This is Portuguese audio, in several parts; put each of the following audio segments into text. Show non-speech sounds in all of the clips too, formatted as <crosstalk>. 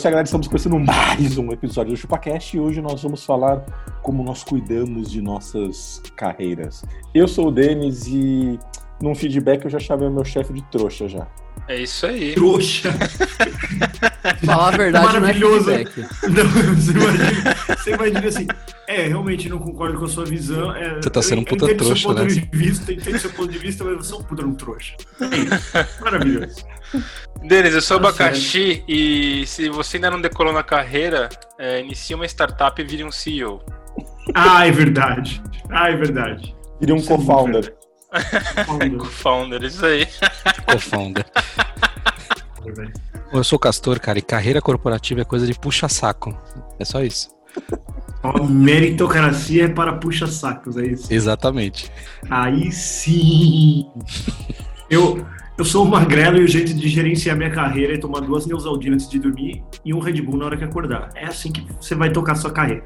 Isso galera. Estamos começando mais um episódio do ChupaCast e hoje nós vamos falar como nós cuidamos de nossas carreiras. Eu sou o Denis e num feedback eu já chamei o meu chefe de trouxa já. É isso aí. Trouxa. <laughs> Falar a verdade não é Maravilhoso. feedback. <laughs> Não, você, imagina, você imagina assim, é, realmente não concordo com a sua visão. É, Você tá sendo um puta trouxa, seu ponto né? de vista, entendo seu ponto de vista, mas você é um puta um trouxa. É. <laughs> Maravilhoso. Denis, eu sou Tá abacaxi e se você ainda não decolou na carreira, é, inicie uma startup e vire um CEO. Ah, é verdade. Ah, é verdade. Iria um é co-founder. <laughs> Co-founder, isso aí. Co-founder. Eu sou castor, cara, e carreira corporativa é coisa de puxa-saco. É só isso. Ó, meritocracia é para puxa-sacos, é isso. Exatamente. Aí sim. Eu, eu sou um magrelo e o jeito de gerenciar minha carreira é tomar duas Neusaldina antes de dormir e um Red Bull na hora que acordar. É assim que você vai tocar sua carreira.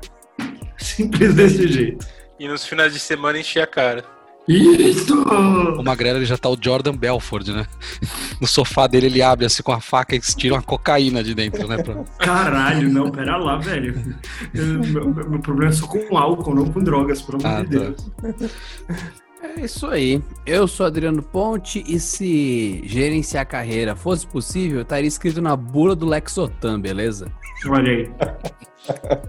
Simples desse jeito. E nos finais de semana encher a cara. Isso! O Magrelo ele já tá o Jordan Belford, né? No sofá dele ele abre assim com a faca e tira uma cocaína de dentro, né? Pra- Caralho, não, pera lá, velho. Eu- meu, meu problema é só com álcool, não com drogas, pelo amor Ah, de tá. É isso aí. Eu sou Adriano Ponte e se gerenciar a carreira fosse possível, estaria escrito na bula do Lexotan, beleza? Olha aí,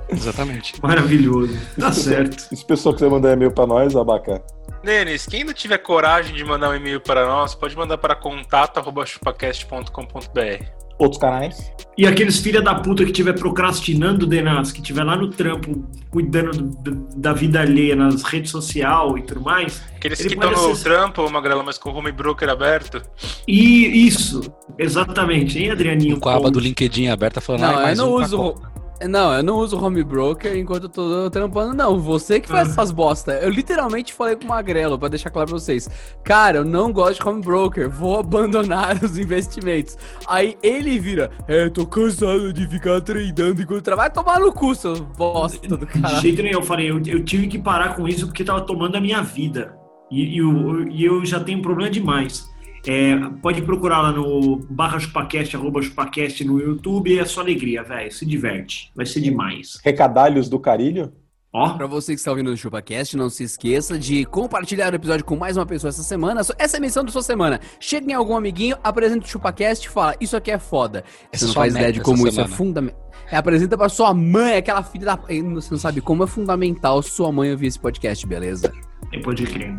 <laughs> Exatamente. maravilhoso. Tá certo. E se o pessoal quiser mandar e-mail pra nós, abaca. Denis, quem não tiver coragem de mandar um e-mail para nós, pode mandar para contato.chupacast.com.br. Outros canais. E aqueles filha da puta que estiver procrastinando, Denas, que estiver lá no trampo, cuidando do- da vida alheia nas redes sociais e tudo mais. Aqueles Ele que estão no acessar- trampo, Magrela, mas com o home broker aberto. E isso, exatamente, hein, Adrianinho? Com a aba do? LinkedIn aberta falando, Não, "Ai, eu mais não um uso. pacote." Não, eu não uso home broker enquanto eu tô trampando, não. Você que faz Ah. essas bosta. Eu literalmente falei com o Magrelo, pra deixar claro pra vocês. Cara, eu não gosto de home broker, vou abandonar <laughs> os investimentos. Aí ele vira, é, tô cansado de ficar treinando enquanto trabalho. Vai tomar no cu, seu bosta do De cara. jeito nenhum, eu falei, eu, eu tive que parar com isso porque tava tomando a minha vida. E, e eu, e eu já tenho um problema demais. É, pode procurar lá no barra chupacast, arroba chupacast no YouTube, é só alegria, velho. Se diverte. Vai ser demais. Recadalhos do Carilho. Ó, Pra você que está ouvindo o ChupaCast, não se esqueça de compartilhar o episódio com mais uma pessoa essa semana. Essa é a missão da sua semana. Chega em algum amiguinho, apresenta o ChupaCast e fala, isso aqui é foda. Essa Você não é faz ideia de como isso é semana. fundamental. É, apresenta pra sua mãe, aquela filha da... Você não sabe como é fundamental sua mãe ouvir esse podcast, beleza? Pode crer.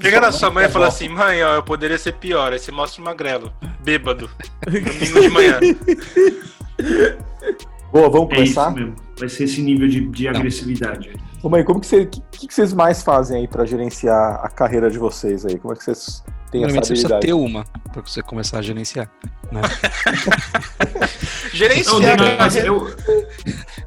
Chega na sua mãe e fala assim: mãe, ó, eu poderia ser pior. Aí você mostra o Magrelo, bêbado, domingo de manhã. <laughs> Boa, vamos É isso começar? mesmo. Vai ser esse nível de, de agressividade. Ô, mãe, como que você, que, que que vocês mais fazem aí pra gerenciar a carreira de vocês aí? Como é que vocês têm essa Primeiramente você precisa habilidade? ter uma pra você começar a gerenciar. Né? <laughs> Não, Gerenciar Denis, carreira. eu,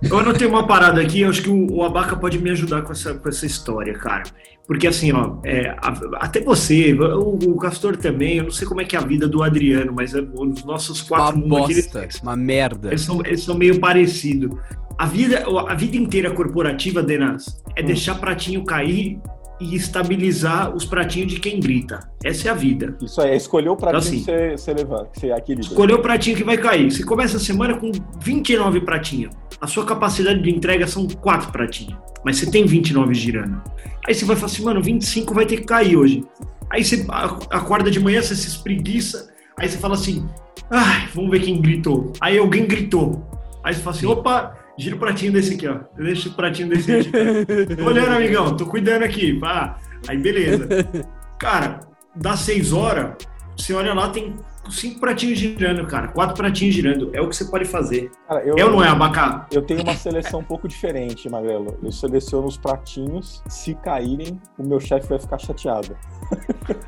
eu anotei uma parada aqui, eu acho que o, o Abaca pode me ajudar com essa, com essa história, cara. Porque assim, ó, é, a- até você, o, o Castor também, eu não sei como é que é a vida do Adriano, mas é, os nossos Uma quatro mundos aqui, eles, bosta, uma merda. eles são, eles são meio parecidos. A vida, a vida inteira corporativa, Denas, é deixar pratinho cair e estabilizar os pratinhos de quem grita. Essa é a vida. Isso aí, é escolher o pratinho Assim. que você, levanta, que você equilibra. Escolher o pratinho que vai cair. Você começa a semana com 29 pratinhos. A sua capacidade de entrega são 4 pratinhos. Mas você tem 29 girando. Aí você vai falar assim, mano, 25 vai ter que cair hoje. Aí você acorda de manhã, você se espreguiça. Aí você fala assim, ai, vamos ver quem gritou. Aí alguém gritou. Aí você fala assim, opa, gira o pratinho desse aqui, ó. Deixa o pratinho desse aqui. <laughs> Tô olhando, amigão, tô cuidando aqui. Pá. Aí beleza. <laughs> Cara, das 6 horas, você olha lá, tem cinco pratinhos girando, cara. Quatro pratinhos girando. É o que você pode fazer. Cara, eu, ou não é, Abacá? eu tenho uma seleção <laughs> um pouco diferente, Magrelo. Eu seleciono os pratinhos. Se caírem, o meu chefe vai ficar chateado.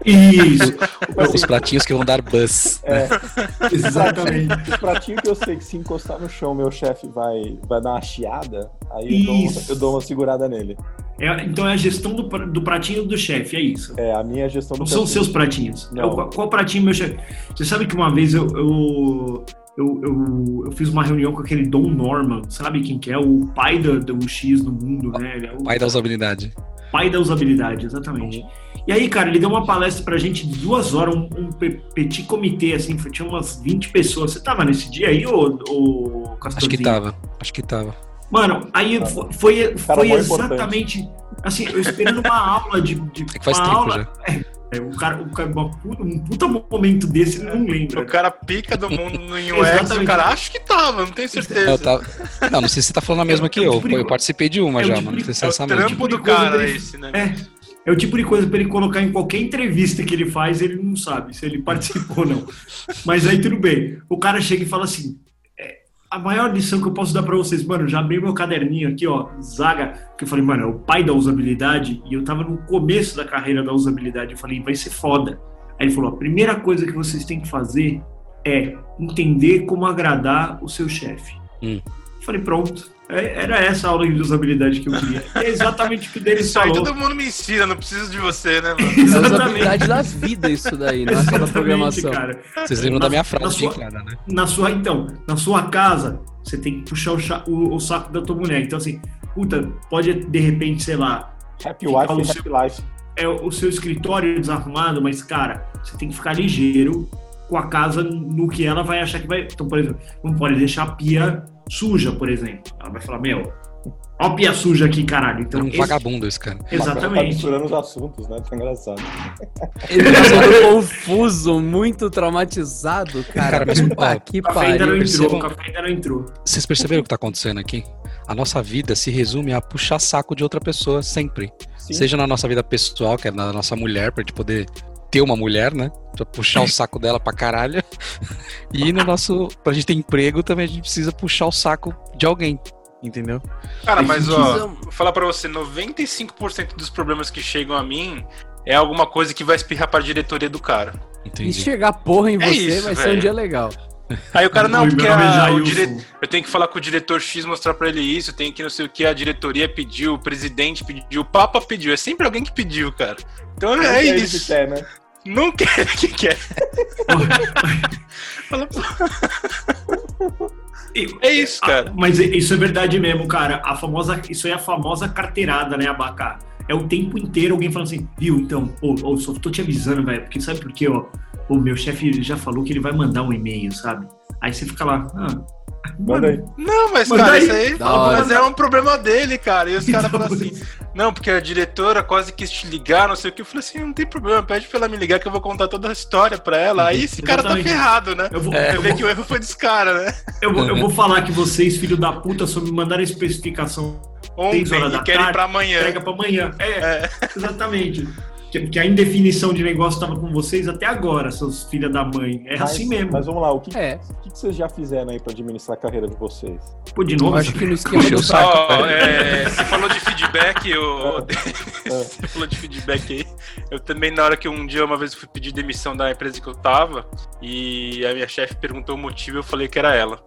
Isso, <laughs> Os pratinhos que vão dar buzz. É, <laughs> exatamente. os pratinhos que eu sei que se encostar no chão, meu chefe vai, vai dar uma chiada. Aí eu dou, Isso. eu dou uma segurada nele. É, então é a gestão do, do pratinho do chefe, é isso. É, a minha gestão do Não são pratinho. seus pratinhos. É o- qual, qual pratinho meu chefe? Você sabe que uma vez eu, eu, eu, eu, eu fiz uma reunião com aquele Don Norman, sabe quem que é? O pai do, do X no mundo, né? Ele é o Pai da usabilidade. pai da usabilidade, exatamente. E aí, cara, ele deu uma palestra pra gente de duas horas, um, um pe- petit comitê, assim, foi- tinha umas 20 pessoas. Você tava nesse dia aí, ô, ô Acho que Castorzinho? tava. Acho que tava. Mano, aí fo- foi, foi mó exatamente. Assim, eu esperando uma aula de. de É que faz uma tempo aula, já. É, o cara, o cara puta- um puta momento desse, ele não lembra. O cara pica do mundo <laughs> no UX, o cara acho que tava, não tenho certeza. Eu tava- Não, não sei se você tá falando a mesma que É o eu. tipo de Eu participei de uma é já, tipo mas não de- sei se É é o essa mesma. trampo do Tipo cara dele- esse, né? É, é o tipo de coisa pra ele colocar em qualquer entrevista que ele faz, ele não sabe se ele <laughs> participou ou não. Mas aí tudo bem. O cara chega e fala assim: é, a maior lição que eu posso dar pra vocês, mano, já abri meu caderninho aqui, ó, Zaga, que eu falei, mano, é o pai da usabilidade, e eu tava no começo da carreira da usabilidade, eu falei, vai ser foda. Aí ele falou: a primeira coisa que vocês têm que fazer é entender como agradar o seu chefe. Hum. Falei, pronto. É- Era essa aula de usabilidade que eu queria. É exatamente o que o deles Isso aí falou. todo mundo me ensina, não preciso de você, né, mano? É <laughs> a Exatamente. usabilidade da vida isso daí, não é só da Exatamente, programação. cara. Vocês lembram da Na- minha na frase de sua- entrada, né? Na sua, então, na sua casa, você tem que puxar o, cha- o- o saco da tua mulher. Então, assim, puta, pode de repente, sei lá, Happy Wife o seu- Happy Life. é o o seu escritório desarrumado, mas, cara, você tem que ficar ligeiro com a casa no que ela vai achar que vai. Então, por exemplo, não pode deixar a pia suja, por exemplo. Ela vai falar, meu, ó a pia suja aqui, caralho. É Então, um esse- vagabundo esse cara. Tá Exatamente. misturando os assuntos, né? Tá engraçado. Ele tá todo confuso, muito traumatizado, cara. Cara, mas, Puta ó, que O café ainda não entrou, o café ainda não entrou. Vocês perceberam o que tá acontecendo aqui? A nossa vida se resume a puxar saco de outra pessoa sempre. Sim. Seja na nossa vida pessoal, que é na nossa mulher, pra gente poder ter uma mulher, né? Pra puxar o saco dela pra caralho. <laughs> E no nosso. Pra gente ter emprego também a gente precisa puxar o saco de alguém. Entendeu? Cara, mas ó, vou falar pra você, 95% dos problemas que chegam a mim é alguma coisa que vai espirrar pra diretoria do cara. E Entendi. chegar porra em É você isso, vai ser um dia legal. Aí o cara, não, porque a- o dire... eu tenho que falar com o diretor X, mostrar pra ele isso, tem que não sei o que, a diretoria pediu, o presidente pediu, o Papa pediu, é sempre alguém que pediu, cara. Então Não é ele que isso. quer, né? Não quer <laughs> que quer. <laughs> Fala, pô, É isso, cara. Mas isso é verdade mesmo, cara. A famosa, isso é a famosa carteirada, né, Abacá? É o tempo inteiro alguém falando assim, viu, então, ô, ô, só tô te avisando, velho, porque sabe por quê, ó? O meu chefe já falou que ele vai mandar um e-mail, sabe? Aí você fica lá, ah, Manda aí. Não, mas, Manda cara, aí. isso aí mas é um problema dele, cara. E os <laughs> caras falam assim, não, porque a diretora quase quis te ligar, não sei o que. Eu falei assim, não tem problema, pede pra ela me ligar que eu vou contar toda a história pra ela. Aí esse cara tá Exatamente. ferrado, né? Eu vou, Você eu, vê vou, que o erro foi desse cara, né? eu, vou, eu vou falar que vocês, filho da puta, só me mandaram a especificação, horas Ontem, da e querem tarde, pra amanhã. entrega pra amanhã. É, É. exatamente. Que, que a indefinição de negócio tava com vocês até agora, seus filhos da mãe. É Mas- assim mesmo. Mas vamos lá, o que, É, o que que vocês já fizeram aí pra administrar a carreira de vocês? Pô, de eu novo, acho que no esquema Puxa do saco. Ó, é, você falou de feedback, o... <laughs> É. <laughs> você falou de feedback aí. Eu também, na hora que um dia, uma vez, eu fui pedir demissão da empresa que eu tava, e a minha chefe perguntou o motivo, eu falei que era ela.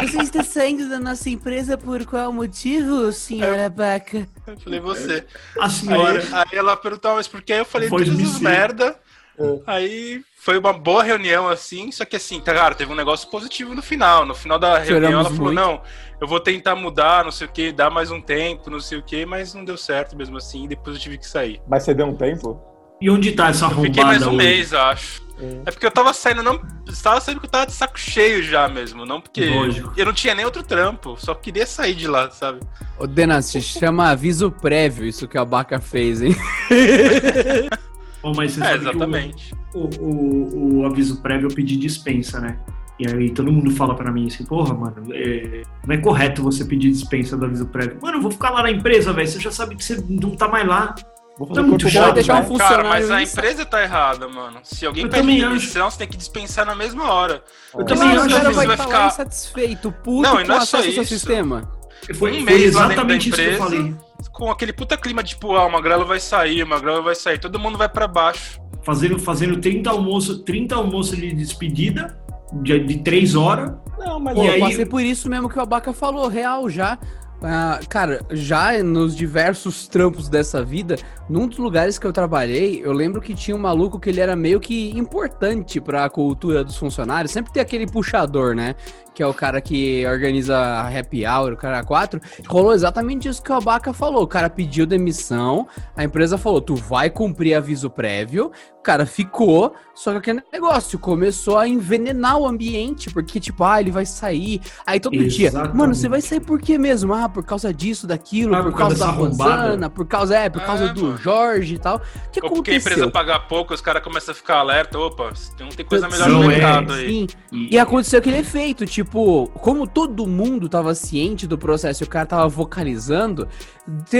Você <laughs> está saindo da nossa empresa por qual motivo, senhora Baca? Eu falei, você. a senhora. Aí, aí ela perguntou, mas por que? Eu falei, todas as merda. É. Aí foi uma boa reunião, assim, só que assim, tá, cara, teve um negócio positivo no final. No final da reunião ela falou, muito. não, eu vou tentar mudar, não sei o que, dar mais um tempo, não sei o que, mas não deu certo mesmo assim, e depois eu tive que sair. Mas você deu um tempo? E onde tá essa Eu arrombada fiquei mais um hoje? mês, eu acho. É. É porque eu tava saindo, não. Tava saindo porque eu tava de saco cheio já mesmo. Não porque. Lógico. Eu não tinha nem outro trampo. Só queria sair de lá, sabe? Ô, Denas, se chama aviso prévio isso que a Baca fez, hein? <laughs> Bom, mas você É, sabe que o- exatamente. o, o, o aviso prévio eu pedi dispensa, né? E aí todo mundo fala pra mim assim, porra, mano, é, não é correto você pedir dispensa do aviso prévio. Mano, eu vou ficar lá na empresa, velho. Você já sabe que você não tá mais lá. Vou Tá fazer muito corpo chato, deixar um né? funcionário Cara, mas a empresa tá errada, mano. Se alguém Eu pede demissão, você tem que dispensar na mesma hora. Eu Porque também senão acho você que vai vai ficar- insatisfeito, puto Não, e com não é só isso. sistema. Foi, Um foi mês da exatamente isso que eu falei. Com aquele puta clima de, tipo, ah, o Magrelo vai sair, o Magrelo vai sair. Todo mundo vai pra baixo. Fazendo, fazendo 30 almoços 30 almoços de despedida de, de 3 horas. Não, mas Pô, E eu aí- passei por isso mesmo que o Abaca falou, real, já. Ah, cara, já nos diversos trampos dessa vida, num dos lugares que eu trabalhei, eu lembro que tinha um maluco que ele era meio que importante pra cultura dos funcionários. Sempre tem aquele puxador, né? Que é o cara que organiza a happy hour, o cara 4. Rolou exatamente isso que o Abaca falou. O cara pediu demissão, a empresa falou: tu vai cumprir aviso prévio. O cara ficou, só que aquele negócio começou a envenenar o ambiente, porque, tipo, ah, ele vai sair. Aí todo dia, Exatamente. mano, você vai sair por quê mesmo? Ah, por causa disso, daquilo, Ah, por, por causa, causa da arrombada. Rosana, por causa, é, por causa É, do mano. Jorge e tal. O que Ou porque a empresa aconteceu? pagar pouco, os caras começam a ficar alerta. Opa, não tem coisa melhor no é. mercado aí. Sim, E, e aconteceu aquele efeito, tipo, como todo mundo tava ciente do processo e o cara tava vocalizando,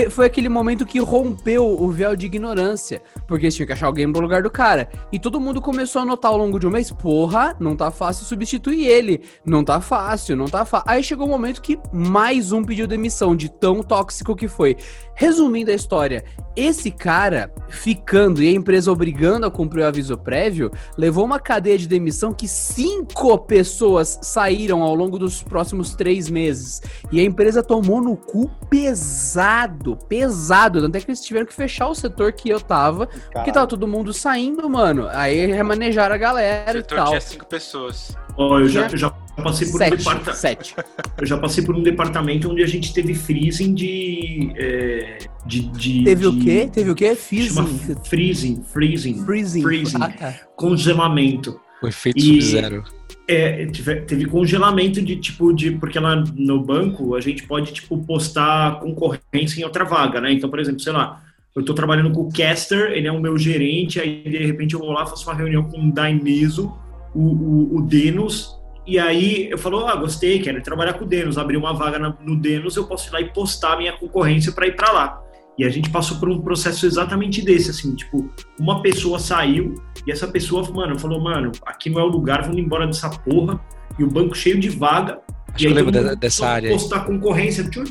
foi aquele momento que rompeu o véu de ignorância, porque eles tinham que achar alguém pro lugar do cara. E todo mundo começou a notar ao longo de um mês, porra, não tá fácil substituir ele, não tá fácil, não tá fácil. Aí chegou o um momento que mais um pediu demissão, de tão tóxico que foi. Resumindo a história, esse cara ficando e a empresa obrigando a cumprir o aviso prévio, levou uma cadeia de demissão que cinco pessoas saíram ao longo dos próximos três meses. E a empresa tomou no cu pesado, pesado. Tanto é que eles tiveram que fechar o setor que eu tava, porque tava todo mundo saindo, mano. Aí remanejaram a O galera e setor tal. tinha cinco pessoas. ó, eu, já, eu já passei por um Sete, departamento. sete. Eu já passei por um departamento onde a gente teve freezing de. é, de, de Teve o de- quê? Teve o quê? Chama Fizzing. freezing, freezing, Freezing. freezing. Ah, tá. congelamento. O efeito E- Sub-Zero. É, teve congelamento de tipo de. Porque lá no banco a gente pode, tipo, postar concorrência em outra vaga, né? Então, por exemplo, sei lá, eu tô trabalhando com o Caster, ele é o meu gerente, aí de repente eu vou lá, faço uma reunião com o Dainiso, o, o, o Denos, e aí eu falo, ah, gostei, quero trabalhar com o Denos, abrir uma vaga no Denos, eu posso ir lá e postar minha concorrência para ir para lá. E a gente passou por um processo exatamente desse, assim, tipo, uma pessoa saiu e essa pessoa, mano, falou, mano, aqui não é o lugar, vamos embora dessa porra. E o banco cheio de vaga. Acho e que eu aí lembro mundo dessa área. aí. Postar concorrência, tchu.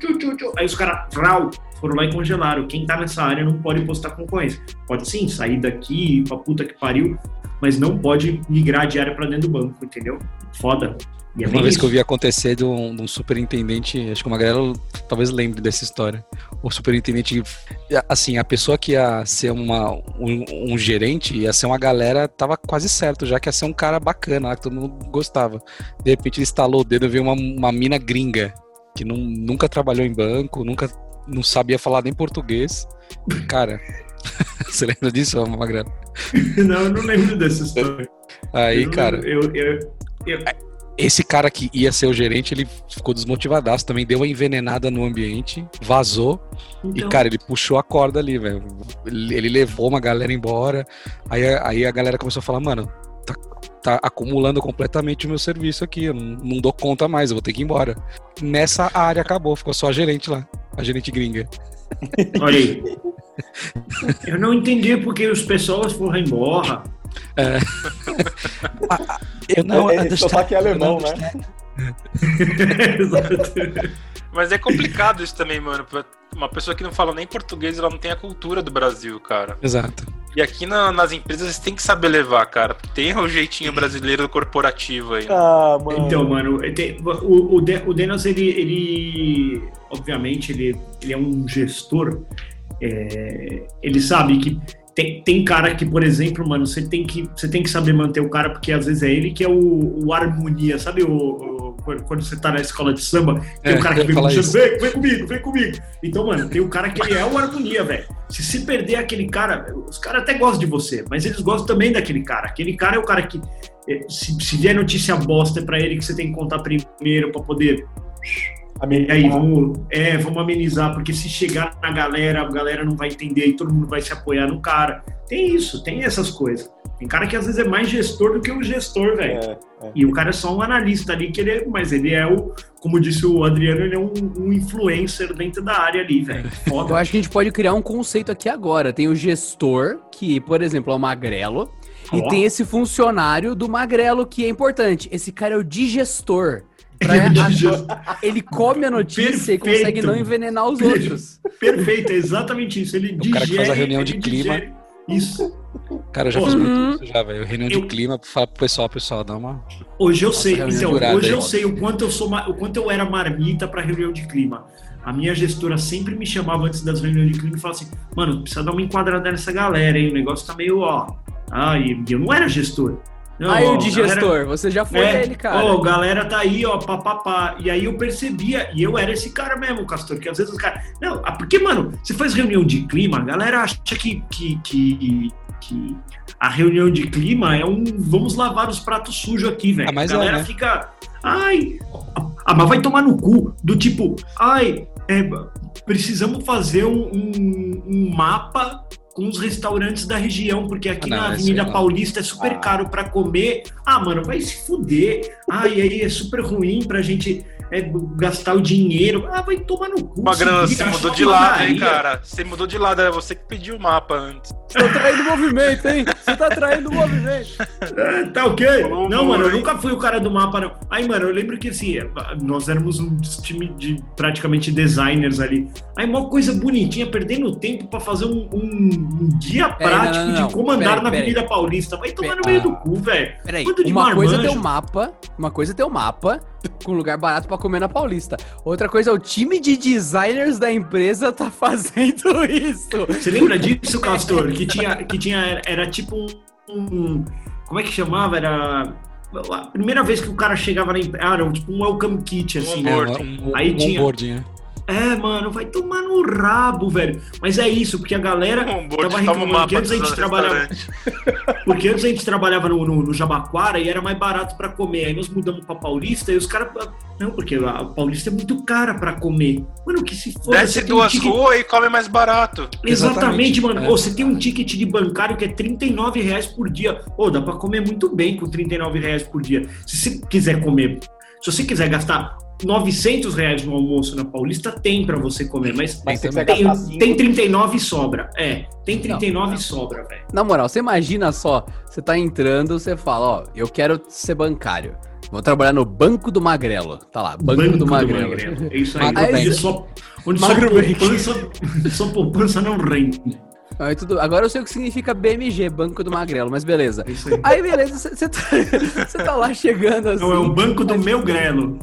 Aí os caras, vrau, foram lá e congelaram. Quem tá nessa área não pode postar concorrência. Pode sim, sair daqui, pra puta que pariu, mas não pode migrar de área pra dentro do banco, entendeu? Foda. E é Uma vez que eu isso. vi acontecer de um, de um superintendente, acho que o Magrelo talvez lembre dessa história. O superintendente, assim, a pessoa que ia ser uma, um, um gerente ia ser uma galera, tava quase certo, já que ia ser um cara bacana que todo mundo gostava. De repente ele instalou o dedo e veio uma, uma mina gringa, que não, nunca trabalhou em banco, nunca não sabia falar nem português. Cara, <laughs> você lembra disso, Magrelo? Não, eu não lembro dessa história. Aí, Eu cara, lembro. Eu, eu, Esse cara que ia ser o gerente, ele ficou desmotivadaço, também deu uma envenenada no ambiente, vazou. então, E, cara, ele puxou a corda ali, velho. Ele, levou uma galera embora. Aí, a- aí a galera começou a falar, mano, tá, tá acumulando completamente o meu serviço aqui. Eu não, não dou conta mais, eu vou ter que ir embora. Nessa área acabou, ficou só a gerente lá. A gerente gringa. olha aí. <laughs> Eu não entendi porque os pessoas foram embora. <laughs> Eu É, é, esse sotaque é alemão, né? Exato. <laughs> Mas é complicado isso também, mano. Uma pessoa que não fala nem português, ela não tem a cultura do Brasil, cara. Exato. E aqui na- nas empresas você tem que saber levar, cara. Porque tem o jeitinho brasileiro corporativo aí. né? Ah, mano. Então, mano, o, o, De- o Denas, ele, ele obviamente, ele, ele é um gestor. é, ele sabe que tem, tem cara que, por exemplo, mano, você tem que, você tem que saber manter o cara, porque às vezes é ele que é o, o harmonia, sabe? O, o- quando você tá na escola de samba, tem É, o cara que vem isso. vem, vem comigo, vem comigo. Então, mano, tem o cara que ele é o harmonia, velho. Se se perder aquele cara, os caras até gostam de você, mas eles gostam também daquele cara. Aquele cara é o cara que, eh, se, se vier notícia bosta, é pra ele que você tem que contar primeiro pra poder e aí, vamos, é, vamos amenizar, porque se chegar na galera, a galera não vai entender e todo mundo vai se apoiar no cara. Tem isso, tem essas coisas. Tem cara que às vezes é mais gestor do que o gestor, velho. É, é. E o cara é só um analista ali, que ele é, mas ele é o, como disse o Adriano, ele é um, um influencer dentro da área ali, velho. Eu Foda. acho que a gente pode criar um conceito aqui agora. Tem o gestor, que, por exemplo, é o magrelo. E Ó. tem esse funcionário do magrelo que é importante. Esse cara é o digestor. Pra- Ele come a notícia e consegue Perfeito. não envenenar os outros. Perfeito, é exatamente isso. Ele O cara que faz a reunião de clima. digere- Isso. Cara, eu já Pô, fiz uhum. muito isso já, velho. Reunião Eu- de clima, falar pro pessoal, pessoal, dá uma. Hoje eu sei, então, hoje aí. eu sei o quanto eu sou, o quanto eu era marmita para reunião de clima. A minha gestora sempre me chamava antes das reuniões de clima e falava assim: "Mano, precisa dar uma enquadrada nessa galera, hein? O negócio tá meio, ó. Ah, e eu não era gestor. Não, Aí ó, o digestor, galera- você já foi É, ele, cara. Ó, galera tá aí, ó, papapá. E aí eu percebia, e eu era esse cara mesmo, Castor, que às vezes os caras. Não, ah, porque, mano, você faz reunião de clima, a galera acha que, que, que, que a reunião de clima é um. Vamos lavar os pratos sujos aqui, velho. Ah, a é, galera né? fica. Ai. Ah, mas vai tomar no cu. Do tipo, ai, é, precisamos fazer um, um- um mapa com os restaurantes da região, porque aqui Ah, não, na isso Avenida. Paulista é super Ah. caro pra comer. Ah, mano, vai se fuder. Ah, e aí é super ruim pra gente é, gastar o dinheiro. Ah, vai tomar no cu. Magrão, se você mudou de lado, hein, cara? Você mudou de lado, é você que pediu o mapa antes. Você tá traindo o movimento, hein? Você tá traindo o movimento. É, tá ok? Falou, não, mano, eu nunca fui o cara do mapa, não. Aí, mano, eu lembro que assim, nós éramos um time de praticamente designers ali. Aí, uma coisa bonitinha, perdendo tempo pra fazer um, um- um guia prático não, não, não. de como andar na. Avenida Paulista. Vai tomar no Peraí. meio do cu, velho. Peraí, uma coisa é ter marmanjo. o mapa, uma coisa é ter o mapa com lugar barato pra comer na Paulista. Outra coisa é o time de designers da empresa tá <laughs> fazendo isso. Você lembra disso, Castor? Que tinha, que tinha era tipo um, um- como é que chamava? Era a primeira vez que o cara chegava na empresa, ah, era tipo um welcome kit assim, né? um, um, Aí um tinha- onboarding, né? É, mano, vai tomar no rabo, velho. Mas é isso, porque a galera Um tava reclamando que antes a gente trabalhava, <laughs> porque antes a gente trabalhava no, no, no Jabaquara e era mais barato pra comer. Aí nós mudamos pra Paulista e os caras não, porque a Paulista é muito cara pra comer. Mano, que se for Desce duas ruas e come mais barato. Exatamente, Exatamente, mano. é. Ô, você tem um ticket de bancário que é 39 reais por dia. Ô, dá pra comer muito bem com 39 reais por dia. Se você quiser comer, se você quiser gastar 900 reais no almoço na Paulista, tem pra você comer, mas Mas tem, cinco- tem 39 e sobra. É, tem 39 e sobra, velho. Na moral, você imagina só, você tá entrando, você fala, ó, eu quero ser bancário. Vou trabalhar no Banco do Magrelo. Tá lá, Banco, do Magrelo. É isso aí. Magro onde só, onde só Magro Bank. poupança, só poupança não rende. Aí tudo, agora eu sei o que significa BMG, Banco do Magrelo, mas beleza. É isso aí. Aí beleza, você- tá, <laughs> tá lá chegando assim. Não, é o banco do meu grelo.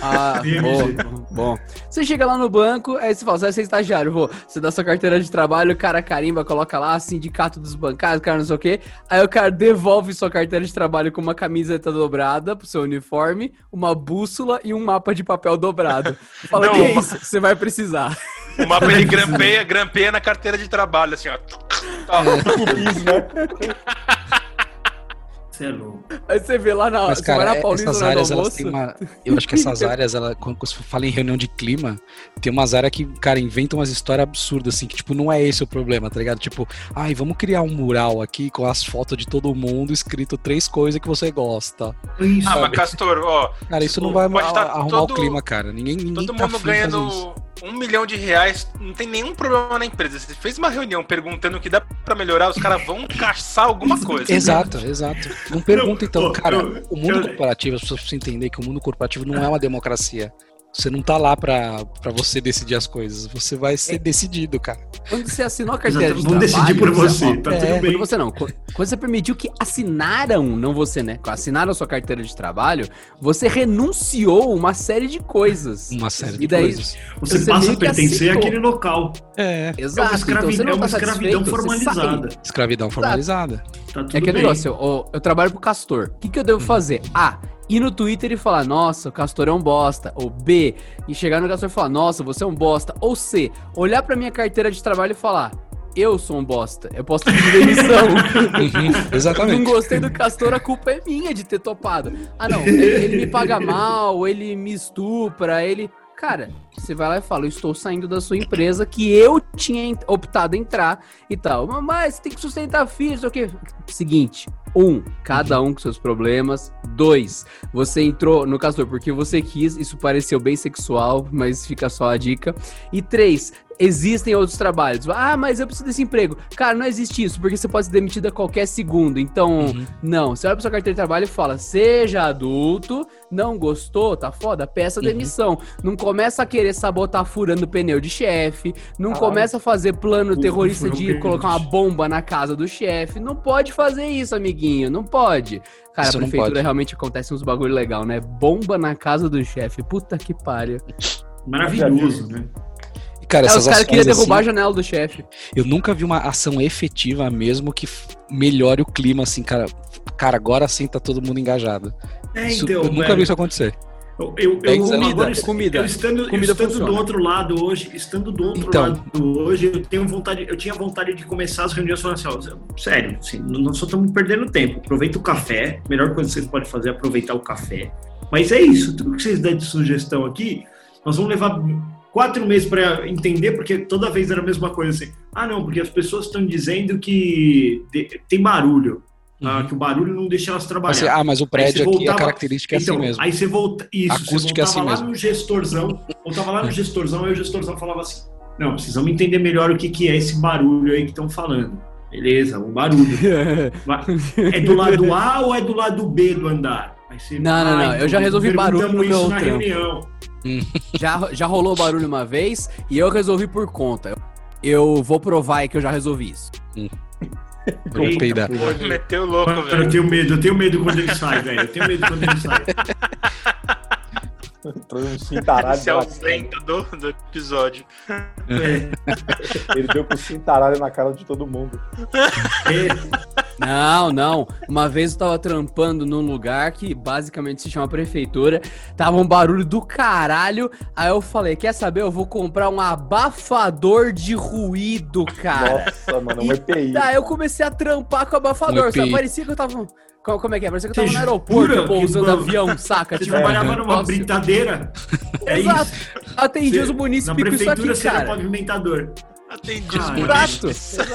Ah, bom, bom. Você chega lá no banco, aí você fala, você vai ser estagiário, vou. Você dá sua carteira de trabalho, o cara carimba, coloca lá, sindicato dos bancários, cara não sei o quê. Aí o cara devolve sua carteira de trabalho com uma camiseta dobrada pro seu uniforme, uma bússola e um mapa de papel dobrado. Fala Não, que é isso, você vai precisar. O mapa ele grampeia, grampeia na carteira de trabalho, assim, ó. <laughs> Tá. Você é louco. Aí você vê lá na, Mas, você cara, vai na é- Paulista essas áreas, elas têm uma. Eu acho que essas <laughs> áreas, ela, quando você fala em reunião de clima, tem umas áreas que, cara, inventam umas histórias absurdas, assim, que, tipo, não é esse o problema, tá ligado? Tipo, ai, vamos criar um mural aqui com as fotos de todo mundo, escrito três coisas que você gosta. Isso. Ah, mas Castor, ó, Cara, isso não Pô, vai pode a- tá arrumar todo- o clima, cara. Ninguém, ninguém todo tá mundo ganhando um milhão de reais, não tem nenhum problema na empresa. Você fez uma reunião perguntando o que dá pra melhorar, os caras vão caçar alguma coisa. Exato, exato. Não pergunta, então, cara, o mundo corporativo, as pessoas precisam entender que o mundo corporativo não é uma democracia. Você não tá lá pra, pra você decidir as coisas. Você vai ser decidido, cara. Quando você assinou a carteira Exato, de vão trabalho... decidir por você, ó, tá é, tudo bem. Quando você não, quando você permitiu que assinaram, não você, né? Assinaram a sua carteira de trabalho, você renunciou uma série de coisas. Uma série E de daí- coisas. Você, Você passa a pertencer àquele local. É. Exato, é uma, escravi- então você não é uma tá escravidão satisfeito, você sai. formalizada. Escravidão formalizada. Tá tudo É aquele bem. negócio, eu, eu trabalho pro Castor. O que, que eu devo fazer? A. Ir no Twitter e falar, nossa, o Castor é um bosta. Ou B. E chegar no Castor e falar, nossa, você é um bosta. Ou C. Olhar pra minha carteira de trabalho e falar, eu sou um bosta. Eu posso pedir demissão. <laughs> Uhum, não exatamente. gostei do Castor, a culpa é minha de ter topado. Ah, não, ele, ele me paga mal, ele me estupra, ele. Cara, você vai lá e fala, eu estou saindo da sua empresa que eu tinha optado entrar e tal. Mas você tem que sustentar filhos, o quê. Seguinte, um, cada um com seus problemas. Dois, você entrou no castor porque você quis, isso pareceu bem sexual, mas fica só a dica. E três, existem outros trabalhos. Ah, mas eu preciso desse emprego. Cara, não existe isso, porque você pode ser demitido a qualquer segundo. Então, Uhum. não. Você olha pra sua carteira de trabalho e fala: seja adulto, não gostou, tá foda? Peça Uhum. demissão. Não começa a querer sabotar furando pneu de chefe. Não começa a fazer plano terrorista de colocar uma bomba na casa do chefe. Não pode fazer isso, amiguinho. Não pode. Cara, Isso a não prefeitura pode. realmente acontece uns bagulho legal, né? Bomba na casa do chefe. Puta que pariu. Maravilhoso, né? Cara, É, essas os caras queriam derrubar a assim, janela do chefe. eu nunca vi uma ação efetiva mesmo que melhore o clima, assim, cara. Cara, agora sim tá todo mundo engajado. É, Isso- então, eu nunca velho. vi isso acontecer. Eu, eu, eu- Comida, agora, comida. eu estando, Comida estando funciona. do outro lado hoje, estando do outro Então. lado hoje, eu tenho vontade, eu tinha vontade de começar as reuniões falando assim, ó, sério, assim, nós só estamos perdendo tempo. Aproveita o café, a melhor coisa que vocês podem fazer é aproveitar o café. Mas é isso, tudo que vocês dão de sugestão aqui, nós vamos levar quatro meses para entender, porque toda vez era a mesma coisa assim. Ah, não, porque as pessoas estão dizendo que tem barulho. ah, Uhum. que o barulho não deixa elas trabalhar. Assim, ah, mas o prédio você aqui, a voltava- característica é então, assim mesmo. Aí você volta. Isso, A você acústica é voltava assim lá mesmo. no gestorzão, voltava lá no gestorzão, aí o gestorzão falava assim: Não, precisamos entender melhor o que, que é esse barulho aí que estão falando. Beleza, o barulho. <laughs> É do lado A ou é do lado B do andar? Aí você, Não, não, não, "Ah, eu já resolvi barulho no meu na trampo." reunião. <laughs> já, já rolou barulho uma vez e eu resolvi por conta. Eu vou provar aí que eu já resolvi isso. Vou Eita. Meteu louco, Mano, eu velho. tenho medo, eu tenho medo quando ele sai, velho. Eu tenho medo quando ele sai. <laughs> <laughs> Entrou um cintaralho Esse é o na cara. lento do, do episódio. É, Ele deu com cintaralho na cara de todo mundo. Não, não. Uma vez eu tava trampando num lugar que basicamente se chama prefeitura. Tava um barulho do caralho. Aí eu falei: Quer saber? Eu vou comprar um abafador de ruído, cara. Nossa, mano, um EPI. Daí eu comecei a trampar com o abafador. Um Só parecia que eu tava. Como, como é que é? Parecia que eu tava no aeroporto pousando Que- avião, saca? você Tipo, trabalhava numa nossa. britadeira. <laughs> É Exato. isso. Atendi os munícipes com isso prefeitura aqui, você era cara. pavimentador. Atendi os munícipes. <laughs>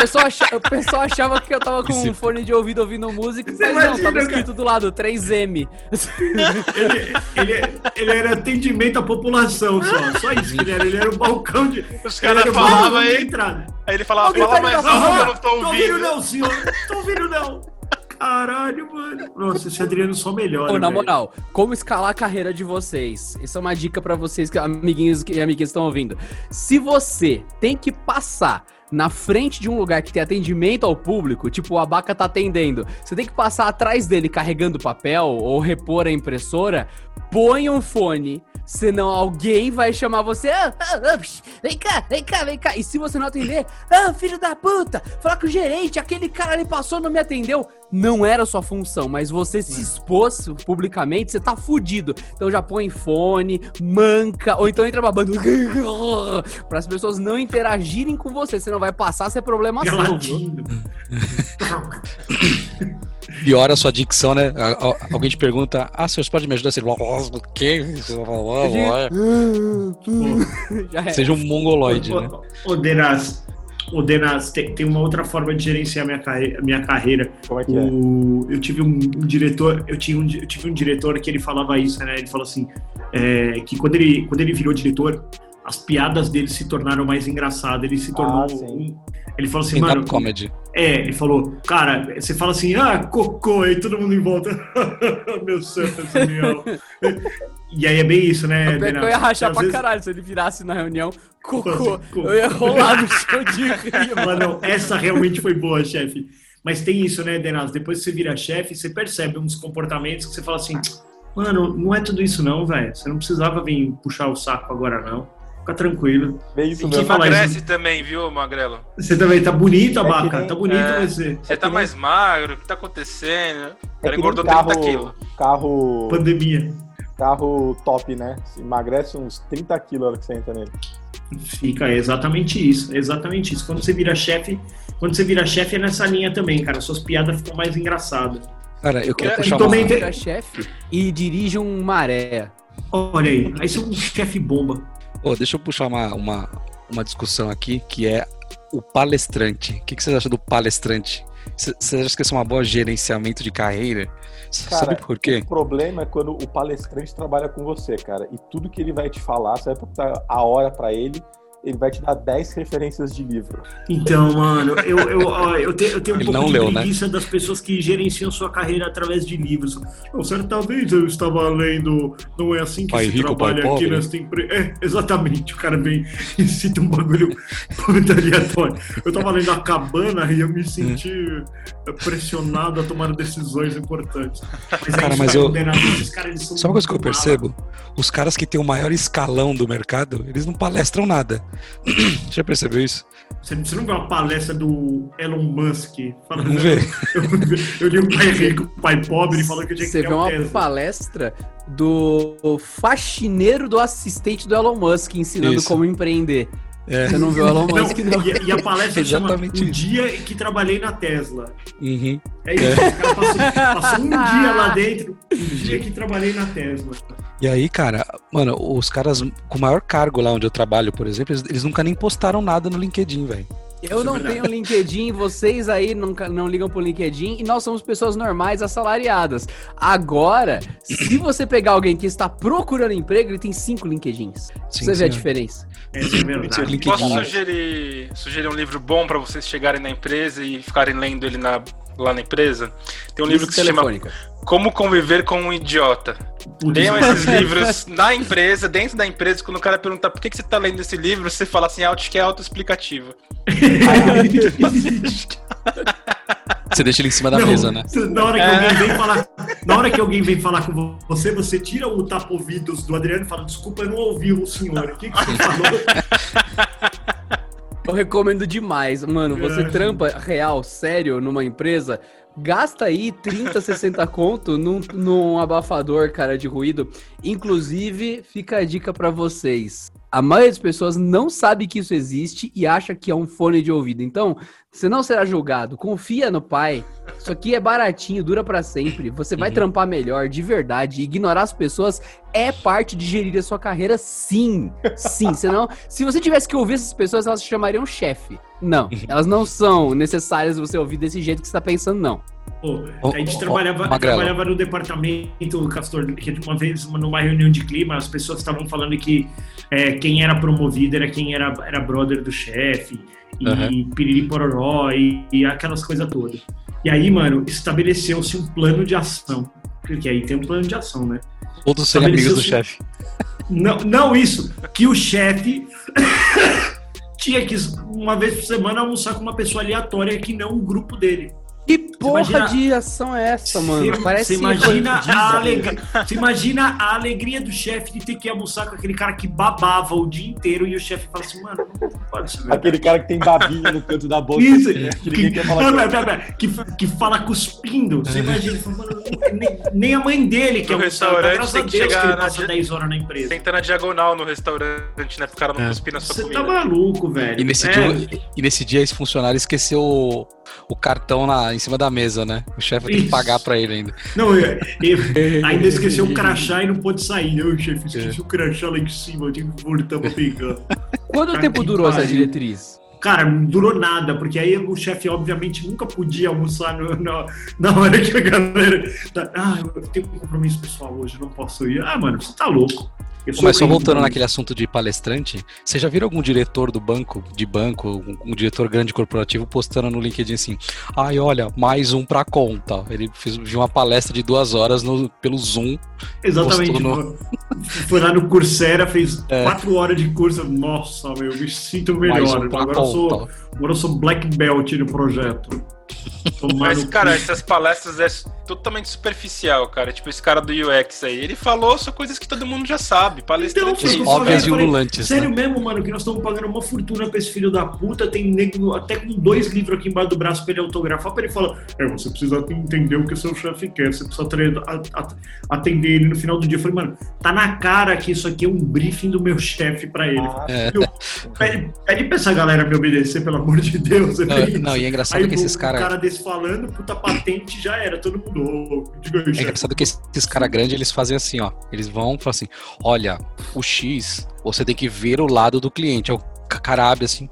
O pessoal, acha- o pessoal achava que eu tava com um fone de ouvido ouvindo música, Você mas não, imagina, tava cara. escrito do lado 3M. Ele, ele, ele era atendimento à população só. Só isso que ele era. Ele era o balcão de. Os era caras falavam aí, entrada. aí ele falava, fala tá mais alto que eu não tô Tô ouvindo ouvindo. não, senhor. Tô ouvindo não. Caralho, mano. Nossa, esse Adriano só melhora. Pô, na velho. moral, como escalar a carreira de vocês? Essa é uma dica pra vocês, que- amiguinhos e amiguinhas estão ouvindo. Se você tem que passar na frente de um lugar que tem atendimento ao público, tipo o Abaca tá atendendo, você tem que passar atrás dele carregando papel ou repor a impressora, põe um fone. Senão alguém vai chamar você. Ah, ah, ah, vem cá, vem cá, vem cá. E se você não atender, ah, filho da puta, fala com o gerente, aquele cara ali passou, não me atendeu. Não era sua função, mas você se expôs publicamente, você tá fudido. Então já põe fone, manca, ou então entra babando. <laughs> para as pessoas não interagirem com você, senão vai passar a ser problema seu. Piora a sua dicção, né? Alguém te pergunta, ah, senhor, você pode me ajudar? Você o quê? É. <laughs> Seja um mongoloide, né? Ô, Denas, Denas, tem, tem uma outra forma de gerenciar minha, carre minha carreira. Como é que é? O, eu tive um, um diretor, eu, tinha um, eu tive um diretor que ele falava isso, né? Ele falou assim, é, que quando ele, quando ele virou diretor, as piadas dele se tornaram mais engraçadas. Ele se tornou Ah, um, ele falou assim, mano, Stand-up comedy. É, ele falou, cara, você fala assim, ah, cocô, aí todo mundo em volta, <laughs> meu santo Simeão. e aí é bem isso, né, Denas? eu ia rachar Às pra vezes- caralho se ele virasse na reunião. Cocô. Cocô. Eu ia rolar no chão de rir, <laughs> mano. não, essa realmente foi boa, chefe. Mas tem isso, né, Denas? Depois que você vira chefe, você percebe uns comportamentos que você fala assim, mano, não é tudo isso não, velho. Você não precisava vir puxar o saco agora, não. Fica tranquilo. É isso E mesmo. que fala isso? Emagrece também, viu, Magrelo? Você também tá bonito, É Abaca. nem- Tá bonito É. você. Você tá que nem- mais magro, o que tá acontecendo? O É cara engordou carro, 30 quilos. carro, Pandemia. carro top, né? Se emagrece uns 30 quilos na hora que você entra nele. Fica, é exatamente isso. É exatamente isso. Quando você vira chefe, quando você vira chefe é nessa linha também, cara. Suas piadas ficam mais engraçadas. Cara, eu queria É, puxar e também uma... Vira chefe e dirige um maré. Olha aí, aí você é um chefe bomba. Pô, deixa eu puxar uma, uma, uma discussão aqui, que é o palestrante. O que, que vocês acham do palestrante? Vocês acham que isso é uma boa gerenciamento de carreira? Cara, Sabe por quê? O problema é quando o palestrante trabalha com você, cara. E tudo que ele vai te falar, você vai botar a hora pra ele, ele vai te dar 10 referências de livro. Então, mano, eu, eu, eu, tenho, eu tenho um Ele pouco não de leu, né? preguiça das pessoas que gerenciam sua carreira através de livros. Não, certa vez eu estava lendo Não é assim que Pai se rico, trabalha aqui pobre. nesta empresa. É, exatamente. O cara vem e cita um bagulho muito <laughs> aleatório. Eu tava lendo A Cabana e eu me senti pressionado a tomar decisões importantes. Mas Cara, mas eu- esses caras, são Sabe uma coisa que eu percebo? Os caras que têm o maior escalão do mercado, eles não palestram nada. Já percebeu isso? Você você não viu a palestra do Elon Musk falando? Não vê. Eu, eu li um pai rico, pai pobre, e falou que eu tinha que Você um uma Tesla. palestra do faxineiro do assistente do Elon Musk ensinando Isso. como empreender. É. Você não viu o Elon Não, Musk, não. E, e a palestra chama O isso. Dia que Trabalhei na Tesla. Uhum. É isso, o cara passou, passou um dia lá <laughs> dentro, o dia que trabalhei na Tesla. E aí, cara, mano, os caras com o maior cargo lá onde eu trabalho, por exemplo, eles, eles nunca nem postaram nada no LinkedIn, velho. Eu não é tenho LinkedIn, vocês aí nunca, não ligam pro LinkedIn e nós somos pessoas normais, assalariadas. Agora, se você pegar alguém que está procurando emprego, ele tem cinco LinkedIns. Sim, você vê a diferença. É verdade. LinkedIn. Posso sugerir, sugerir um livro bom pra vocês chegarem na empresa e ficarem lendo ele na- lá na empresa? Tem um livro que se chama. Como Conviver com um Idiota. Leiam esses livros <laughs> na empresa, dentro da empresa, quando o cara perguntar por que, que você tá lendo esse livro, você fala assim, ah, acho que é autoexplicativo. <laughs> Você deixa ele em cima da Não, mesa, né? Na hora que É. alguém vem falar, na hora que alguém vem falar com você, você tira o tapa-ouvidos do Adriano e fala: Desculpa, eu não ouvi o senhor. O que, que você falou? Eu recomendo demais. Mano, você É. trampa real, sério, numa empresa, gasta aí 30, 60 <laughs> conto num, num abafador, cara, de ruído. Inclusive, fica a dica pra vocês. A maioria das pessoas não sabe que isso existe e acha que é um fone de ouvido. Então, você não será julgado. Confia no pai. Isso aqui é baratinho, dura pra sempre. Você vai Uhum. trampar melhor, de verdade. Ignorar as pessoas é parte de gerir a sua carreira, sim. Sim. <laughs> Senão, se você tivesse que ouvir essas pessoas, elas se chamariam chefe. Não, elas não são necessárias você ouvir desse jeito que você tá pensando, não. Pô, a gente ô, trabalhava, Magrelo. trabalhava no departamento, Castor, que uma vez, numa reunião de clima, as pessoas estavam falando que é, quem era promovido era quem era, era brother do chefe, e Aham. piriri pororó, e, e aquelas coisas todas. E aí, mano, estabeleceu-se um plano de ação. Porque aí tem um plano de ação, né? Todos serem amigos do chefe. Não, não isso, que o chefe <coughs> tinha que, uma vez por semana, almoçar com uma pessoa aleatória que não o grupo dele. Que porra imagina- de ação é essa, mano? Você- Parece você imagina, Disney. a alegria, você imagina a alegria do chefe de ter que almoçar com aquele cara que babava o dia inteiro e o chefe fala assim, mano, não pode ser. Aquele cara que tem babinha no canto da boca. Isso, né? que que, ele. não, não, que, que fala cuspindo. Você imagina, ele fala, mano, nem, nem a mãe dele quer almoçar. restaurante Graças tem a que Deus que chegar ele na passa dia- 10 horas na empresa. Tenta na diagonal no restaurante, né? Pro cara não É. cuspir na sua Você comida. tá maluco, velho. E nesse, É, dia, e nesse dia esse funcionário esqueceu o, o cartão na, em cima da mesa, né? O chefe tem que pagar pra ele ainda. Não, eu, eu <laughs> ainda esqueceu o crachá e não pôde sair. Não, chefe, esqueci o crachá lá em cima, eu tive que voltar pra pegar. Quanto Cara, tempo durou essa diretriz? Cara, não durou nada, porque aí o chefe, obviamente, nunca podia almoçar no- na, na hora que a galera. Tá, ah, eu tenho um compromisso pessoal hoje, eu não posso ir. Ah, mano, você tá louco. Mas só voltando naquele assunto de palestrante, você já viram algum diretor do banco, de banco, um, um diretor grande corporativo postando no LinkedIn assim, ai, olha, mais um pra conta. Ele fez, viu uma palestra de duas horas no, pelo Zoom. Exatamente. postou Foi lá no Coursera, fez É. quatro horas de curso. Nossa, meu, me sinto melhor. um Agora eu, sou, conta. Agora eu sou black belt no projeto. <laughs> Mas, cara, essas palestras é totalmente superficial, cara. Tipo, esse cara do UX aí, ele falou só coisas que todo mundo já sabe. Palestrante Então, é Óbvias e ululantes, Sério né? mesmo, mano, que nós estamos pagando uma fortuna pra esse filho da puta. Tem nego até com dois livros aqui embaixo do braço pra ele autografar, pra ele falar: É, você precisa entender o que o seu chefe quer, você precisa tre- a- a- atender ele no final do dia. Eu falei, mano, tá na cara que isso aqui é um briefing do meu chefe pra ele. Ah, É. Pede, pede pra essa galera me obedecer, pelo amor de Deus. é Não, bem não, e é engraçado Aí que esses caras. cara desse falando, puta patente já era, todo mundo. É engraçado que esses caras grandes, eles fazem assim, ó. Eles vão falam assim, olha, o X, você tem que ver o lado do cliente. É o ca- cara abre assim,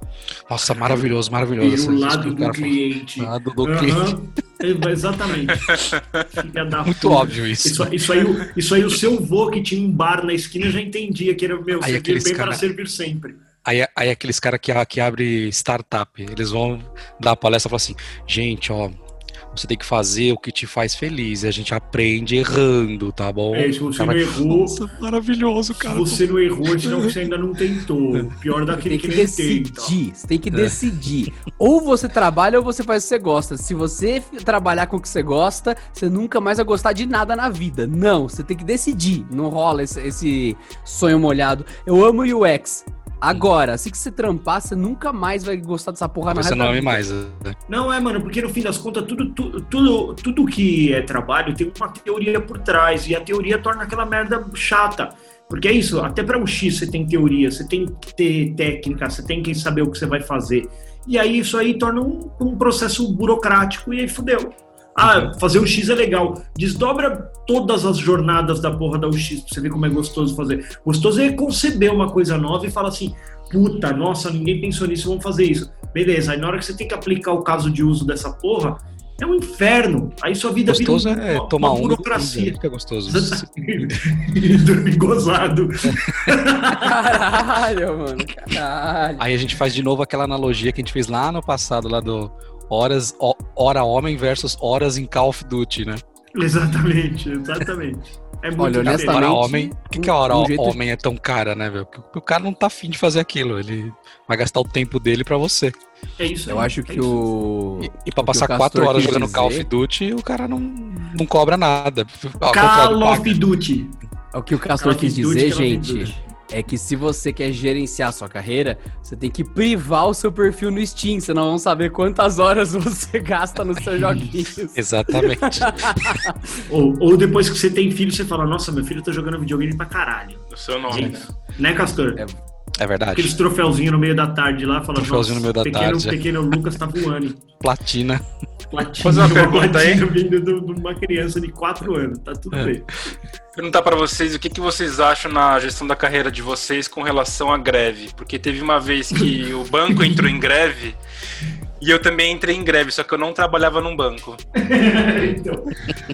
nossa, maravilhoso, maravilhoso. O isso lado que o do fala. cliente. Lado do Aham. cliente. É, Exatamente. Muito puta. óbvio isso. Isso, isso, aí, o- isso aí, o seu vô que tinha um bar na esquina já entendia que era meu, Aí bem cara- para servir sempre. Aí, aí aqueles caras que, que abre startup, eles vão dar a palestra e falar assim, gente, ó, você tem que fazer o que te faz feliz. E a gente aprende errando, tá bom? É, se você Cara, não errou, Nossa, maravilhoso, se cara. você não errou, é sinal que você ainda não tentou. Pior daquele que, que nem tenta. decidir. Você tem que É. decidir. Ou você trabalha ou você faz o que você gosta. Se você trabalhar com o que você gosta, você nunca mais vai gostar de nada na vida. Não, você tem que decidir. Não rola esse, esse sonho molhado. Eu amo UX. Agora, assim que você trampar, você nunca mais vai gostar dessa porra na Você não vida. mais. né? Não, é, mano, porque no fim das contas, tudo, tudo, tudo, tudo que é trabalho tem uma teoria por trás, e a teoria torna aquela merda chata. Porque é isso, até para um X você tem teoria, você tem que ter técnica, você tem que saber o que você vai fazer. E aí isso aí torna um, um processo burocrático e aí fudeu. Ah, fazer o X é legal. Desdobra todas as jornadas da porra da UX pra você ver como é gostoso fazer. Gostoso é conceber uma coisa nova e falar assim, puta, nossa, ninguém pensou nisso, vamos fazer isso. Beleza, aí na hora que você tem que aplicar o caso de uso dessa porra, é um inferno. Aí sua vida Gostoso vira é uma, tomar uma um. burocracia. Fica gostoso. e <laughs> dormir gozado. Caralho, mano. Caralho. Aí a gente faz de novo aquela analogia que a gente fez lá no passado, lá do horas, ho- hora homem versus horas em Call of Duty, né? exatamente, exatamente. É muito Olha, honestamente, Hora homem. Por que, que a hora um jeito- homem é tão cara, né, velho? Porque o cara não tá afim de fazer aquilo. Ele vai gastar o tempo dele pra você. É isso Eu aí, acho é que isso. o. E, e pra o passar quatro horas jogando Call of dizer- Duty, o cara não, não cobra nada. Call of Duty. O que o Castor quis dizer, gente, Duty. É que se você quer gerenciar a sua carreira, você tem que privar o seu perfil no Steam, senão vão saber quantas horas <laughs> você gasta nos seus joguinhos. <laughs> Exatamente. <laughs> Ou, ou depois que você tem filho, você fala, nossa, meu filho tá jogando videogame pra caralho. No seu nome. Gente, né, Castor? É É verdade. Aqueles troféuzinhos no meio da tarde lá, falando, Troféuzinho no meio da pequeno, tarde, pequeno Lucas tá voando. Platina. Platina, Fazer uma <laughs> pergunta aí? vindo do- de uma criança de 4 anos, tá tudo É. bem. Perguntar pra vocês o que, que vocês acham na gestão da carreira de vocês com relação à greve. Porque teve uma vez que o banco entrou em greve e eu também entrei em greve, só que eu não trabalhava num banco. <laughs> então,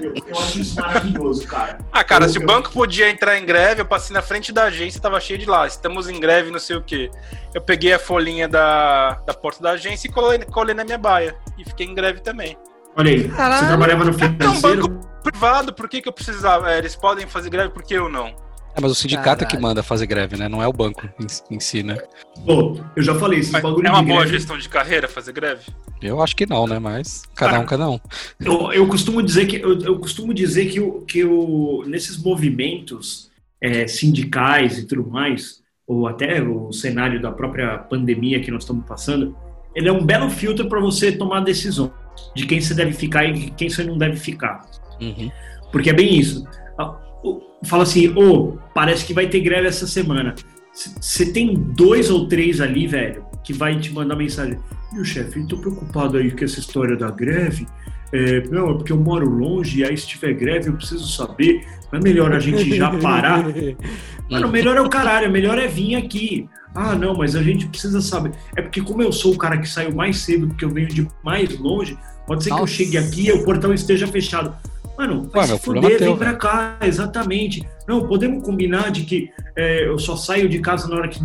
eu, eu acho isso maravilhoso, cara. Ah, cara, Eu- se o eu- banco podia entrar em greve, eu passei na frente da agência, tava cheio de lá. Estamos em greve, não sei o quê. Eu peguei a folhinha da, da porta da agência e colei, colei na minha baia. E fiquei em greve também. Olha aí, você Caralho. trabalhava no É um financeiro? banco privado, por que, que eu precisava? É, eles podem fazer greve, por que eu não? É, mas o sindicato é que Caralho. manda fazer greve, né? Não é o banco em, em si, né? Pô, eu já falei, bagulho é uma de boa greve- gestão de carreira fazer greve? Eu acho que não, né? Mas cada um, cada um. Eu, eu costumo dizer que eu, eu costumo dizer que, o, que o, nesses movimentos é, sindicais e tudo mais, ou até o cenário da própria pandemia que nós estamos passando, ele é um belo filtro para você tomar decisão de quem você deve ficar e quem você não deve ficar. Uhum. Porque é bem isso. Fala assim, ô, parece que vai ter greve essa semana. Você tem dois ou três ali, velho, que vai te mandar mensagem. Viu, chefe, tô preocupado aí com essa história da greve. É, não, é porque eu moro longe e aí se tiver greve eu preciso saber. Não é melhor a gente já parar? <laughs> Mano, melhor é o caralho, melhor é vir aqui. Ah, não, mas a gente precisa saber. É porque como eu sou o cara que saiu mais cedo, porque eu venho de mais longe, pode ser que eu Nossa. chegue aqui e o portão esteja fechado. Mano, vai Ué, se fuder, vem pra cá, exatamente. Não, podemos combinar de que é, eu só saio de casa na hora que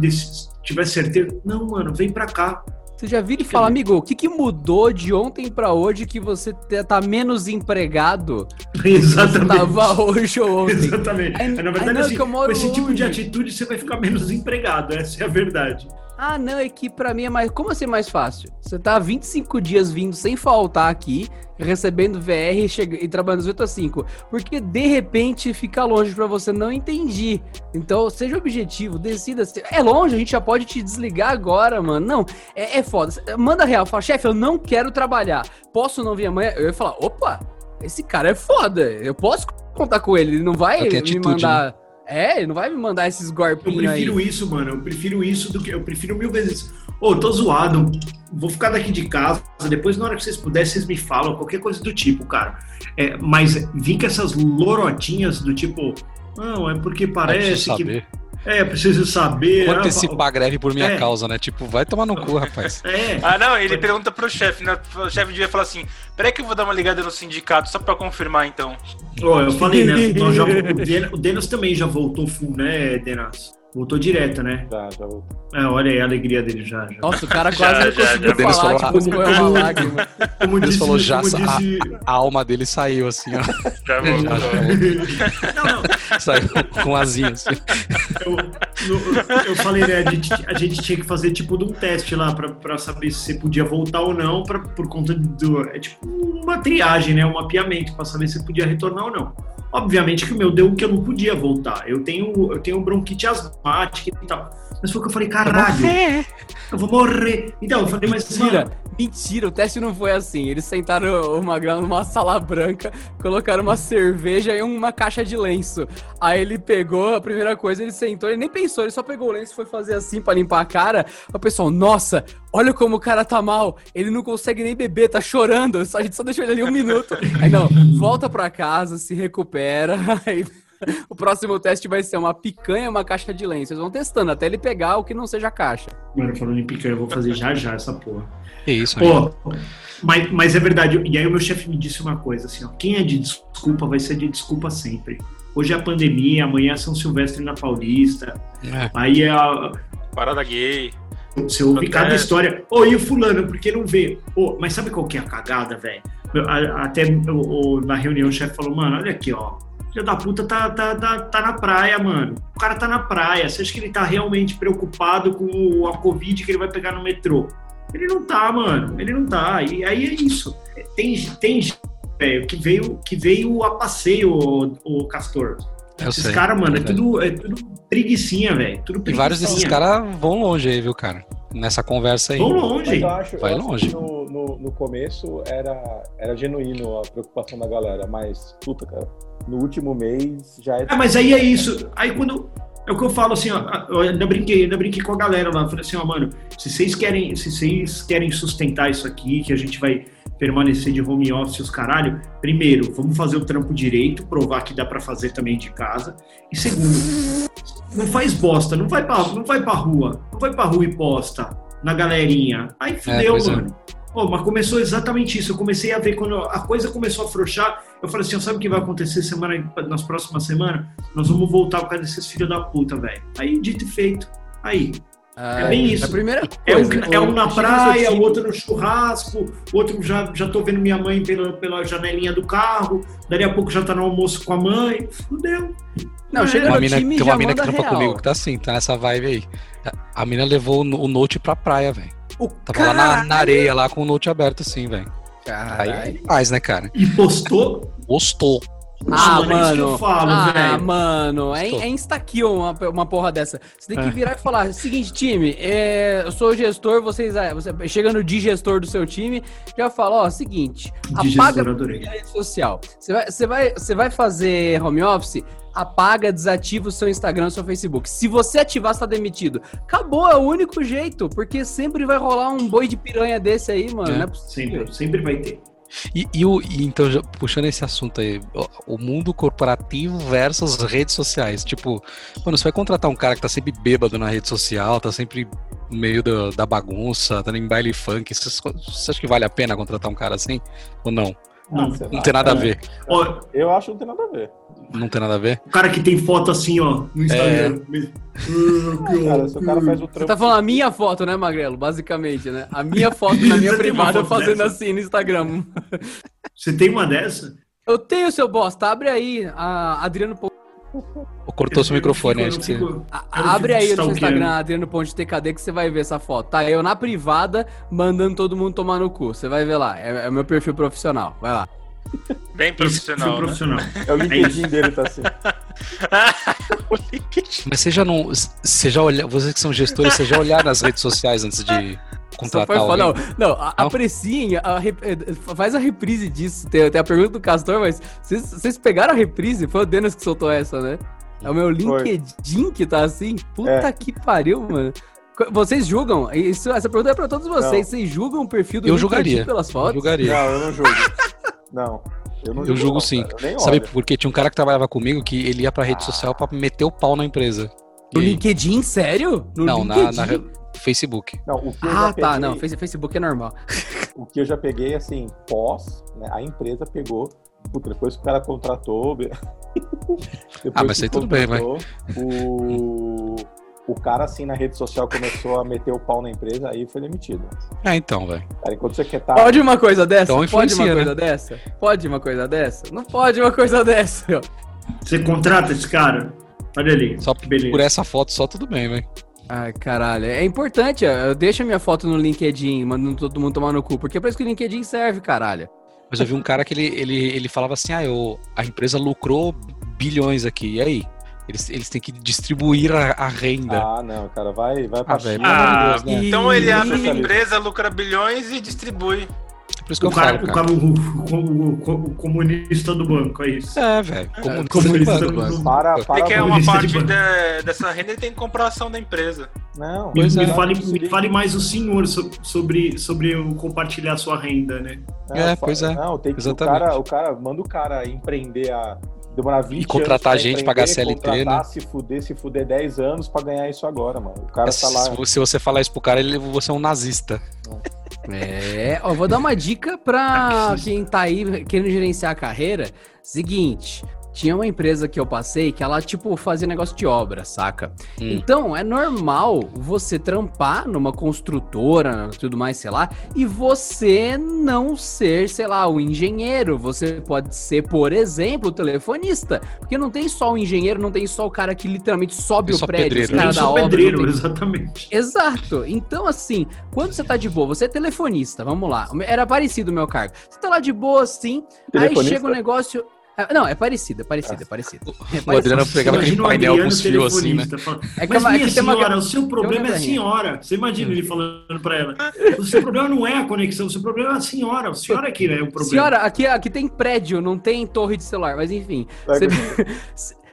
tiver certeza. Não, mano, vem pra cá. Você já vira e fala, amigo, o que, que mudou de ontem pra hoje que você tá menos empregado <laughs> do que você Exatamente. tava hoje ou ontem? Exatamente. Na verdade, não, assim, com esse tipo de atitude você vai ficar menos empregado, essa é a verdade. Ah, não, é que pra mim é mais. Como assim é mais fácil? Você tá 25 dias vindo sem faltar aqui, recebendo VR e, chega- e trabalhando 8 a 5. Porque de repente fica longe pra você, não entendi. Então, seja objetivo, decida. se- É longe, a gente já pode te desligar agora, mano. Não, é, é foda. Manda real, fala, chefe, eu não quero trabalhar. Posso não vir amanhã? Eu ia falar, opa, esse cara é foda. Eu posso contar com ele. Ele não vai me atitude, mandar. É, ele não vai me mandar esses Eu golpinhos aí. prefiro isso, mano. Eu prefiro isso do que. Eu prefiro mil vezes. Ô, tô zoado, vou ficar daqui de casa, depois na hora que vocês puderem, vocês me falam, qualquer coisa do tipo, cara. É, mas vim com essas lorotinhas do tipo, não, é porque parece que... É, preciso saber. Vou antecipar a greve por minha É. causa, né? Tipo, vai tomar no cu, rapaz. <laughs> É, Ah, não, ele pergunta pro chefe, né? O chefe devia falar assim: peraí que eu vou dar uma ligada no sindicato só pra confirmar então. Ó, eu falei, né? <laughs> nós já- o Denas também já voltou full, né, Denas? Voltou direto, né? Já, já vou. É, olha aí a alegria dele já. já. Nossa, o cara <laughs> Já, quase não já, conseguiu já. Denis falar, falou, tipo, escorreu uma lágrima. Como Deus disse, falou, já como disse... A alma dele saiu, assim, ó. Já. <laughs> Já, já Não, não, Saiu com asinha, assim. eu, no- eu falei, né? A gente, a gente tinha que fazer tipo de um teste lá pra, pra saber se você podia voltar ou não, pra, por conta do. É tipo uma triagem, né? Um mapeamento pra saber se podia retornar ou não. Obviamente que o meu deu que eu não podia voltar. Eu tenho, eu tenho bronquite asmática e tal. Mas foi o que eu falei, caralho, eu vou morrer. Então, eu falei, mas Mentira, mano, mentira, o teste não foi assim. Eles sentaram o Magrão numa sala branca, colocaram uma cerveja e uma caixa de lenço. Aí ele pegou, a primeira coisa, ele sentou, ele nem pensou, ele só pegou o lenço e foi fazer assim pra limpar a cara. O pessoal, nossa, olha como o cara tá mal, ele não consegue nem beber, tá chorando, só- <laughs> a gente só deixou ele ali um minuto. Aí não, volta pra casa, se recupera, <laughs> aí... <laughs> O próximo teste vai ser uma picanha e uma caixa de lenço. Eles vão testando até ele pegar o que não seja caixa. mano, falando em picanha, eu vou fazer já já essa porra. Que isso, amigo. Pô, mas, mas é verdade. E aí o meu chefe me disse uma coisa assim, ó. Quem é de desculpa vai ser de desculpa sempre. Hoje é a pandemia, amanhã é São Silvestre na Paulista. É. Aí é a, Parada gay. você ouve Acontece. cada história. Ô, e o fulano, por que não vê? Ô, mas sabe qual que é a cagada, velho? Até na reunião o chefe falou, mano, olha aqui, ó. Filho da puta tá, tá, tá, tá na praia, mano. O cara tá na praia. Você acha que ele tá realmente preocupado com a Covid que ele vai pegar no metrô? Ele não tá, mano. Ele não tá. E aí é isso. Tem, tem gente, velho, que veio, que veio a passeio, o, o Castor. Eu Esses caras, mano, é tudo, é tudo preguicinha, velho. Tudo E vários desses caras vão longe aí, viu, cara? Nessa conversa aí. Vão longe. Acho, Vai eu acho longe. que no, no, no começo era, era genuíno a preocupação da galera, mas, puta, cara, no último mês já é. Ah, mas aí é isso. Aí quando. É o que eu falo assim, ó. Eu ainda brinquei, ainda brinquei com a galera lá. Falei assim, ó, mano, se vocês querem, se vocês querem sustentar isso aqui, que a gente vai permanecer de home office os caralho, primeiro, vamos fazer o trampo direito, provar que dá pra fazer também de casa. E segundo, não faz bosta, não vai pra, não vai pra rua, não vai pra rua e posta na galerinha. Aí fudeu, pois é. mano. Pô, mas começou exatamente isso. Eu comecei a ver quando a coisa começou a afrouxar. Eu falei assim: ó, sabe o que vai acontecer semana, nas próximas semanas? Nós vamos voltar por causa desses filhos da puta, velho. Aí, dito e feito. Aí. É bem isso. A primeira É um, coisa, é um na praia, o outro no churrasco, o outro já, já tô vendo minha mãe pela, pela janelinha do carro, dali a pouco já tá no almoço com a mãe. Fudeu. Não, chega Uma no mina, time tem uma mina que trampa real. comigo que tá assim, tá nessa vibe aí. A- mina levou o no- o note pra praia, velho. Tava lá na, na areia, lá com o note aberto assim, velho. Aí Caralho. faz, né, cara? E postou. Gostou. Ah, é isso que eu mano. falo, ah, velho. mano. É, é insta-kill uma, uma porra dessa. Você tem que É. virar e falar: seguinte, time, é, eu sou o gestor, vocês. ah, Você chega no digestor do seu time, já fala: ó, seguinte, apaga Digestor, adorei. a rede social. Você vai, você, vai, você vai fazer home office? Apaga, desativa o seu Instagram, o seu Facebook. Se você ativar, você tá demitido. Acabou, é o único jeito, porque sempre vai rolar um boi de piranha desse aí, mano. É. Não é possível. Sempre, sempre vai ter. E, e o, e então, puxando esse assunto aí, o, mundo corporativo versus redes sociais. Tipo, mano, você vai contratar um cara que tá sempre bêbado na rede social, tá sempre no meio da, da bagunça, tá em baile funk. Você, você acha que vale a pena contratar um cara assim? Ou não? Não. Não lá, tem nada a ver. Ó, Eu acho que não tem nada a ver. Não tem nada a ver? o cara que tem foto assim, ó, no Instagram. Cara, se o cara faz o trampo. Você tá falando a minha foto, né, Magrelo? Basicamente, né? A minha foto na minha privada fazendo dessa? assim no Instagram. Você tem uma dessa? Eu tenho, seu bosta. Abre aí. A Adriano cortou seu microfone acho que você... Abre aí no seu stalkeando. Instagram, Adriano Ponte TKD, que você vai ver essa foto. Tá eu na privada, mandando todo mundo tomar no cu. Você vai ver lá. É, é o meu perfil profissional. Vai lá. Bem profissional. foi né? profissional. É o LinkedIn dele, tá assim. <laughs> Mas você já não. Você já olha, vocês que são gestores, você já olharam nas redes sociais antes de Só contratar foi alguém? não, não, a- Não? apreciem, a rep- faz a reprise disso. Tem, tem a pergunta do Castor, mas vocês, vocês pegaram a reprise? Foi o Denis que soltou essa, né? É o meu Foi. LinkedIn que tá assim? Puta É. que pariu, mano. Vocês julgam? Isso, essa pergunta é pra todos vocês. Não. Vocês julgam o perfil do Eu LinkedIn julgaria. pelas Eu fotos? julgaria. Não, eu não julgo. Não. Eu, não Eu julgo não, sim. Eu Sabe por quê? Tinha um cara que trabalhava comigo que ele ia pra rede social pra meter o pau na empresa. No E LinkedIn, sério? No não, na, LinkedIn? na re- Facebook. Não, o que eu Ah, já tá. peguei- Não, Face- Facebook é normal. <laughs> O que eu já peguei, assim, pós, né, a empresa pegou, puta, depois que o cara contratou. <laughs> Ah, mas aí tudo bem, vai. O... o cara, assim, na rede social começou a meter o pau na empresa, aí foi demitido. Ah, então, velho. Cara, enquanto você quer tá. Pode uma coisa dessa? Então pode uma influencia, coisa dessa? Pode uma coisa dessa? Não pode uma coisa dessa. Você contrata esse cara? Olha ali. Só Beleza. por essa foto só tudo bem, velho. Ai, caralho. É importante, ó, eu deixo a minha foto no LinkedIn, mandando todo mundo tomar no cu, porque é pra isso que o LinkedIn serve, caralho. Mas eu vi um cara que ele, ele, ele falava assim: ah, eu, a empresa lucrou bilhões aqui. E aí? Eles, eles têm que distribuir a, a renda. Ah, não, cara, vai, vai pra Ah, China. Ah, Deus, né? então ele abre uma empresa, lucra bilhões e distribui. É por isso que O eu cara, falo, o, cara. cara o, o- o- o comunista do banco, é isso. É, velho. Comunista como- do banco. Para, Ele para. quer com uma de parte de- dessa renda, ele tem que comprar a ação da empresa. Não, Me, Pois me é. fale, Se me fale mais o senhor so- sobre, sobre o compartilhar sua renda, né? Não, É, pois é. Não, tem que o cara, o cara manda o cara empreender a demorar 20 E contratar anos pra gente, pagar CLT, contratar, né? se fuder, se fuder 10 anos pra ganhar isso agora, mano. O cara tá lá. se, se você falar isso pro cara, ele, você é um nazista. É, ó, vou dar uma dica pra <laughs> quem tá aí querendo gerenciar a carreira. Seguinte, tinha uma empresa que eu passei que ela, tipo, fazia negócio de obra, saca? Hum. Então, é normal você trampar numa construtora, tudo mais, sei lá, e você não ser, sei lá, o engenheiro. Você pode ser, por exemplo, o telefonista. Porque não tem só o engenheiro, não tem só o cara que literalmente sobe o prédio, pedreiro, os né? caras Eu da obra. pedreiro, tem- exatamente. Exato. Então, assim, quando você tá de boa, você é telefonista, vamos lá. Era parecido o meu cargo. Você tá lá de boa, assim, aí chega um negócio. Ah, Não, é parecido, é parecido, é parecido. É O Adriano parecido. pegava aquele painel com os fios assim, né? É que, Mas é minha que tem uma. senhora, o seu problema é a senhora. Você imagina ele falando pra ela. O seu problema não é a conexão, o seu problema é a senhora. A senhora que é o problema. Senhora, aqui, aqui tem prédio, não tem torre de celular, mas enfim. Você...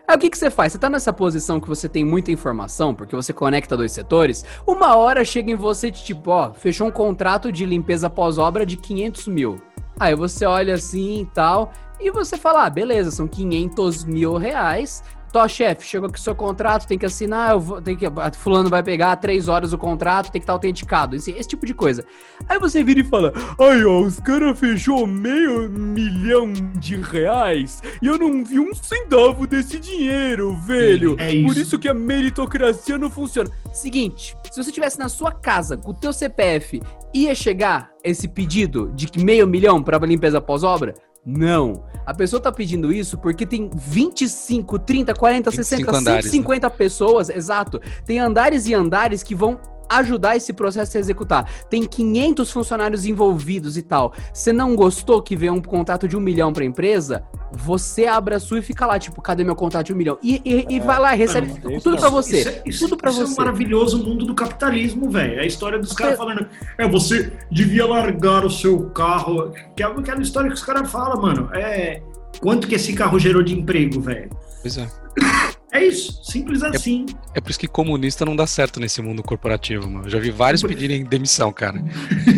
Aí <laughs> o que, que você faz? Você tá nessa posição que você tem muita informação, porque você conecta dois setores, uma hora chega em você de tipo, ó, fechou um contrato de limpeza pós-obra de 500 mil. Aí você olha assim e tal, e você fala, ah, beleza, são 500 mil reais. Tó, chefe, chegou aqui o seu contrato, tem que assinar, eu vou, tem que, fulano vai pegar três horas o contrato, tem que estar autenticado, esse, esse tipo de coisa. Aí você vira e fala, Aí, ó, os caras fechou meio milhão de reais e eu não vi um centavo desse dinheiro, velho. É isso. Por isso que a meritocracia não funciona. Seguinte, se você estivesse na sua casa com o teu CPF, ia chegar esse pedido de meio milhão para limpeza pós-obra? Não. A pessoa tá pedindo isso porque tem 25, 30, 40, 60, 25 andares, né? 150 pessoas, exato. Tem andares e andares que vão ajudar esse processo a executar. Tem 500 funcionários envolvidos e tal. Você não gostou que veio um contrato de um milhão pra empresa? Você abre a sua e fica lá, tipo, cadê meu contrato de um milhão? E, e- e vai lá, recebe não, isso tudo não. pra você. Isso, é- isso- tudo pra isso é um você. maravilhoso mundo do capitalismo, velho. É a história dos caras Você- falando, é, você devia largar o seu carro. Que é aquela história que os caras falam, mano. É. Quanto que esse carro gerou de emprego, velho? Pois é. <coughs> É isso, simples assim. É por isso que comunista não dá certo nesse mundo corporativo, mano. Eu já vi vários pedirem demissão, cara.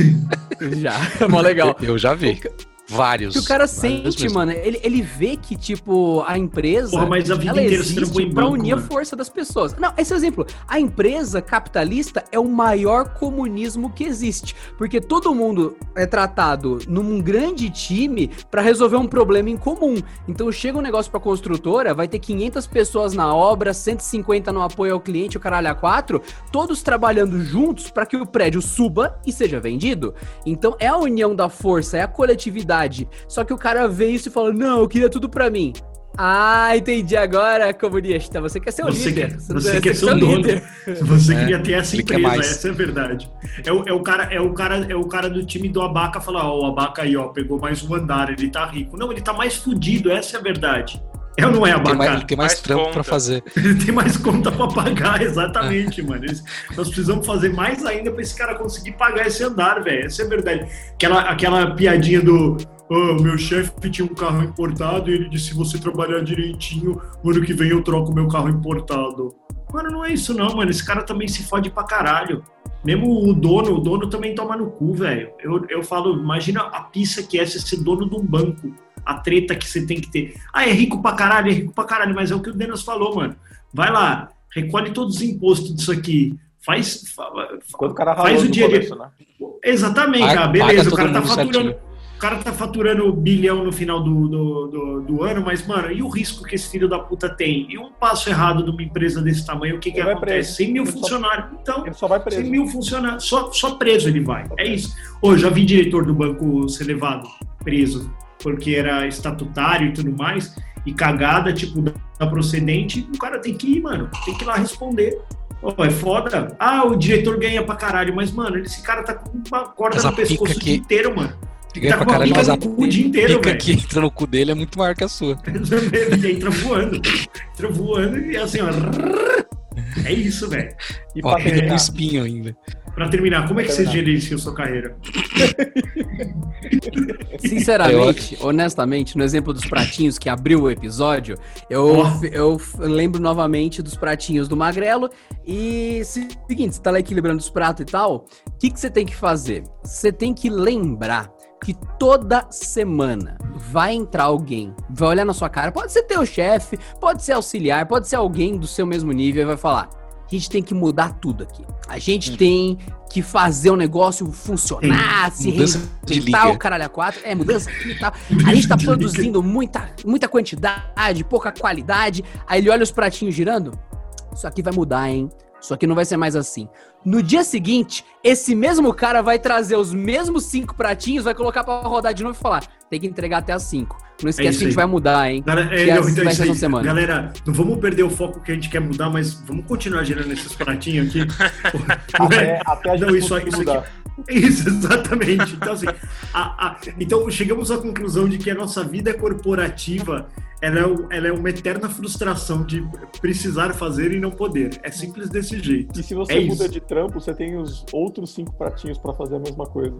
<laughs> Já, é mó legal. Eu, eu já vi. Vários. que o cara sente, mesmo. mano, ele, ele vê que, tipo, a empresa. Porra, mas a vida ela inteira trampou existe em pra banco, unir a mano. força das pessoas. Não, esse é o exemplo. A empresa capitalista é o maior comunismo que existe. Porque todo mundo é tratado num grande time pra resolver um problema em comum. Então chega um negócio pra construtora, vai ter 500 pessoas na obra, 150 no apoio ao cliente, o caralho a quatro, todos trabalhando juntos pra que o prédio suba e seja vendido. Então é a união da força, é a coletividade. Só que o cara vê isso e fala: Não, eu queria tudo pra mim. Ah, entendi agora, comunista. Você quer ser o Você líder. quer- você quer ser o dono. <laughs> Você queria ter essa empresa, mais. essa é a verdade. É o, é o cara, é o cara, é o cara do time do Abaca falar, ó, o Abaca aí, ó, pegou mais um andar, ele tá rico. Não, ele tá mais fudido, essa é a verdade. É ou não é, Tem Abaca? mais, ele tem mais Mais trampo conta. pra fazer. Ele <laughs> tem mais conta pra pagar, exatamente, mano. Eles- nós precisamos fazer mais ainda pra esse cara conseguir pagar esse andar, velho. Essa é a verdade. Aquela, aquela piadinha do. "Ah, meu chefe tinha um carro importado e ele disse: se você trabalhar direitinho, no ano que vem eu troco meu carro importado. Mano, não é isso não, mano. Esse cara também se fode pra caralho. Mesmo o dono, o dono também toma no cu, velho. Eu, eu falo, imagina a pista que é ser dono de um banco. A treta que você tem que ter. Ah, é rico pra caralho, é rico pra caralho, mas é o que o Denas falou, mano. Vai lá, recolhe todos os impostos disso aqui. Faz, fa- Quando o cara Faz o dia começo, de- né? Exatamente, Paga- ah, beleza, o cara tá faturando. certinho. O cara tá faturando bilhão no final do, do, do, do ano, mas, mano, e o risco que esse filho da puta tem? E um passo errado de uma empresa desse tamanho, o que, que Ele acontece? preso. 100 mil Ele só- funcionários. Então, Ele só vai 100 preso. mil funcionários. Só, só preso ele vai. É isso. Ô, já vi diretor do banco ser levado preso porque era estatutário e tudo mais, e cagada, tipo, da procedente, o cara tem que ir, mano. Tem que ir lá responder. Ô, é foda. Ah, o diretor ganha pra caralho, mas, mano, esse cara tá com uma corda no pescoço o que- dia inteiro, mano. Ganha Tá pra com caralho, mas a cu o dia inteiro, pica velho. que entra no cu dele é muito maior que a sua. <laughs> Ele entra voando. Entra voando e assim, ó. <laughs> É isso, velho. E Ó, pra ainda com terminar, espinho ainda. Pra terminar, como é que você gerencia sua carreira? <laughs> Sinceramente, honestamente, no exemplo dos pratinhos que abriu o episódio, eu, Ó. eu lembro novamente dos pratinhos do Magrelo. E seguinte, você tá lá equilibrando os pratos e tal, o que, que você tem que fazer? Você tem que lembrar que toda semana vai entrar alguém, vai olhar na sua cara, pode ser teu chefe, pode ser auxiliar, pode ser alguém do seu mesmo nível e vai falar: a gente tem que mudar tudo aqui. A gente tem que fazer o negócio funcionar, se reinventar o caralho a quatro. É, mudança aqui e tal. A gente tá produzindo muita, muita quantidade, pouca qualidade. Aí ele olha os pratinhos girando. Isso aqui vai mudar, hein? Isso aqui não vai ser mais assim. No dia seguinte, esse mesmo cara vai trazer os mesmos cinco pratinhos, vai colocar pra rodar de novo e falar: tem que entregar até as cinco. Não esquece É que a gente vai mudar, hein? Galera, é, Que não, assim então vai ser essa semana. Galera, não vamos perder o foco que a gente quer mudar, mas vamos continuar gerando esses pratinhos aqui. <laughs> É? até, até a gente Não, isso, isso mudar. aqui. <laughs> Isso, exatamente. Então, assim, a- a- então chegamos à conclusão de que a nossa vida corporativa ela é, o- ela é uma eterna frustração de precisar fazer e não poder. É simples desse jeito. E se você É muda isso. de trampo, você tem os outros cinco pratinhos pra fazer a mesma coisa.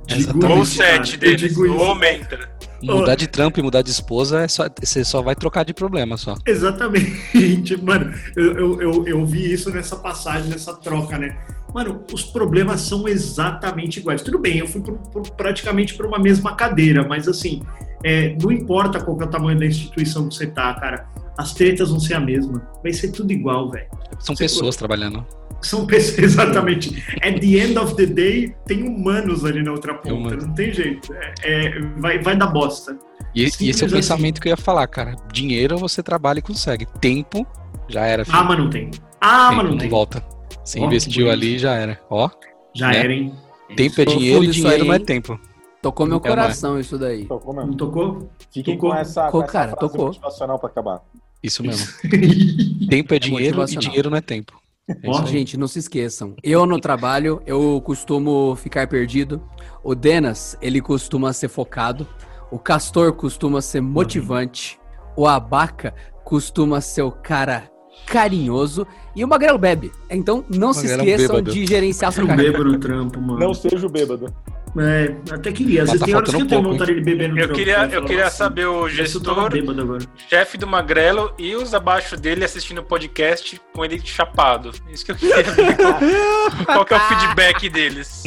Ou sete eu deles, ou aumenta. Mudar de trampo e mudar de esposa, é só, você só vai trocar de problema só. Exatamente, <laughs> mano. Eu, eu, eu, eu vi isso nessa passagem, nessa troca, né? Mano, os problemas são exatamente iguais. Tudo bem, eu fui por- por- praticamente por uma mesma cadeira, mas assim, é, não importa qual que é o tamanho da instituição que você tá, cara. As tretas vão ser a mesma. Vai ser tudo igual, velho. São Você- pessoas trabalhando. São pessoas, <laughs> exatamente. At the end of the day, tem humanos ali na outra ponta. Não tem jeito. É, é, vai, vai dar bosta. E, e esse é o assim. pensamento que eu ia falar, cara. Dinheiro você trabalha e consegue. Tempo, já era. filho. Ah, mas não tem. Ah, Tempo mas não tem. volta. Você Ó, investiu ali, já era. Ó, Já né? era, hein? tempo é dinheiro e isso dinheiro aí, não é tempo. Tocou meu Então, não é. coração isso daí. Tocou Não mesmo. tocou? Fiquem Tocou. com essa, Tocou, com essa cara, frase tocou. motivacional pra acabar. Isso mesmo. <laughs> Tempo é dinheiro e dinheiro não é tempo. É. Gente, não se esqueçam. Eu no trabalho, eu costumo ficar perdido. O Denas, ele costuma ser focado. O Castor costuma ser motivante. O Abaca costuma ser o cara carinhoso. E o Magrelo bebe. Então não se Magrelo esqueçam bêbado. de gerenciar sua carreira. Não seja o bêbado. É, até queria. Às vezes tá tem horas que eu tenho um pouco, vontade de beber no Eu trampo. queria, eu queria assim, saber o "Esse eu gestor, chefe do Magrelo e os abaixo dele assistindo o podcast com ele chapado. Isso que eu queria ver. Qual, <laughs> qual que é o feedback deles?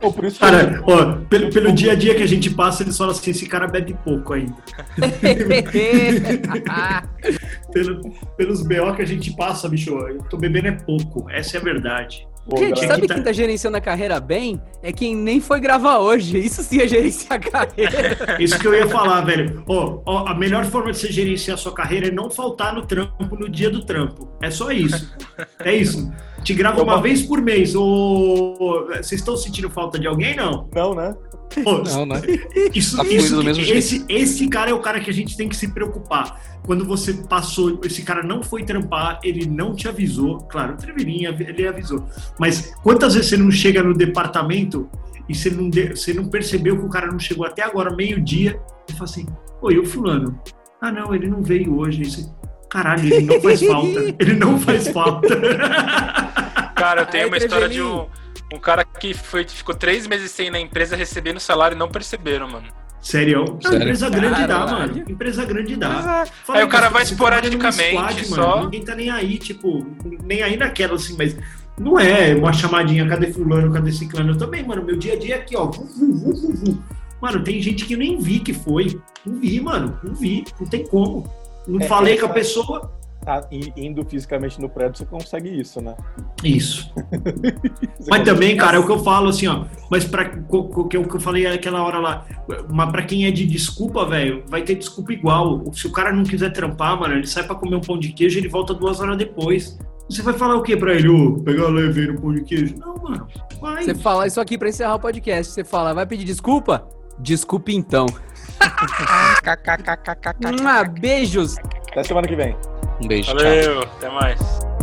Por isso Cara, ó, pelo, pelo dia a dia que a gente passa, eles falam assim: esse cara bebe pouco ainda. <laughs> <laughs> Pelo, pelos BO que a gente passa, bicho, eu tô bebendo é pouco. Essa é a verdade. Pô, Gente, galera, sabe que tá- quem tá gerenciando a carreira bem? É quem nem foi gravar hoje. Isso sim é gerenciar a carreira. <laughs> Isso que eu ia falar, velho. Ó, ó, a melhor forma de você gerenciar a sua carreira é não faltar no trampo no dia do trampo. É só isso. É isso. Te grava uma vez por mês. Ô, vocês estão sentindo falta de alguém? Não. Não, né? Pô, Não, né? <laughs> Isso, Tá isso do mesmo esse, esse cara é o cara que a gente tem que se preocupar. Quando você passou, esse cara não foi trampar, ele não te avisou. Claro, o Trevirinha, ele avisou. Mas quantas vezes você não chega no departamento e você não, de- você não percebeu que o cara não chegou até agora, meio-dia, e fala assim: Oi, o fulano. Ah, não, ele não veio hoje. Isso- Caralho, ele não faz falta. <laughs> Ele não faz falta. <laughs> Cara, eu tenho Aí, uma história de um, um cara que foi, ficou três meses sem ir na empresa recebendo salário e não perceberam, mano. Sério? Não, Sério? empresa grande dá, Caralho. mano. Empresa grande dá. Mas, Fala Aí o cara vai num esporadicamente, mano, só. Ninguém tá nem aí, tipo, nem aí naquela, assim, mas não é uma chamadinha, cadê fulano, cadê ciclano? Eu também, mano, meu dia a dia é aqui, ó. vu, vu, vu, vu, vu. Mano, tem gente que eu nem vi que foi. Não vi, mano, não vi, não tem como. Não É, falei com a pessoa. Tá, indo fisicamente no prédio, você consegue isso, né? Isso. <laughs> Mas também, cara, é o que eu falo assim, ó. Mas que é o que eu falei aquela hora lá. Mas pra quem é de desculpa, velho, vai ter desculpa igual. Se o cara não quiser trampar, mano, ele sai pra comer um pão de queijo e ele volta duas horas depois. Você vai falar o que pra ele? Ô, pegar leve no pão de queijo? Não, mano. Vai. Você fala isso aqui pra encerrar o podcast. Você fala, vai pedir desculpa? Desculpe então. Ah, beijos. Até semana que vem. Um beijo, tchau. Valeu, até mais.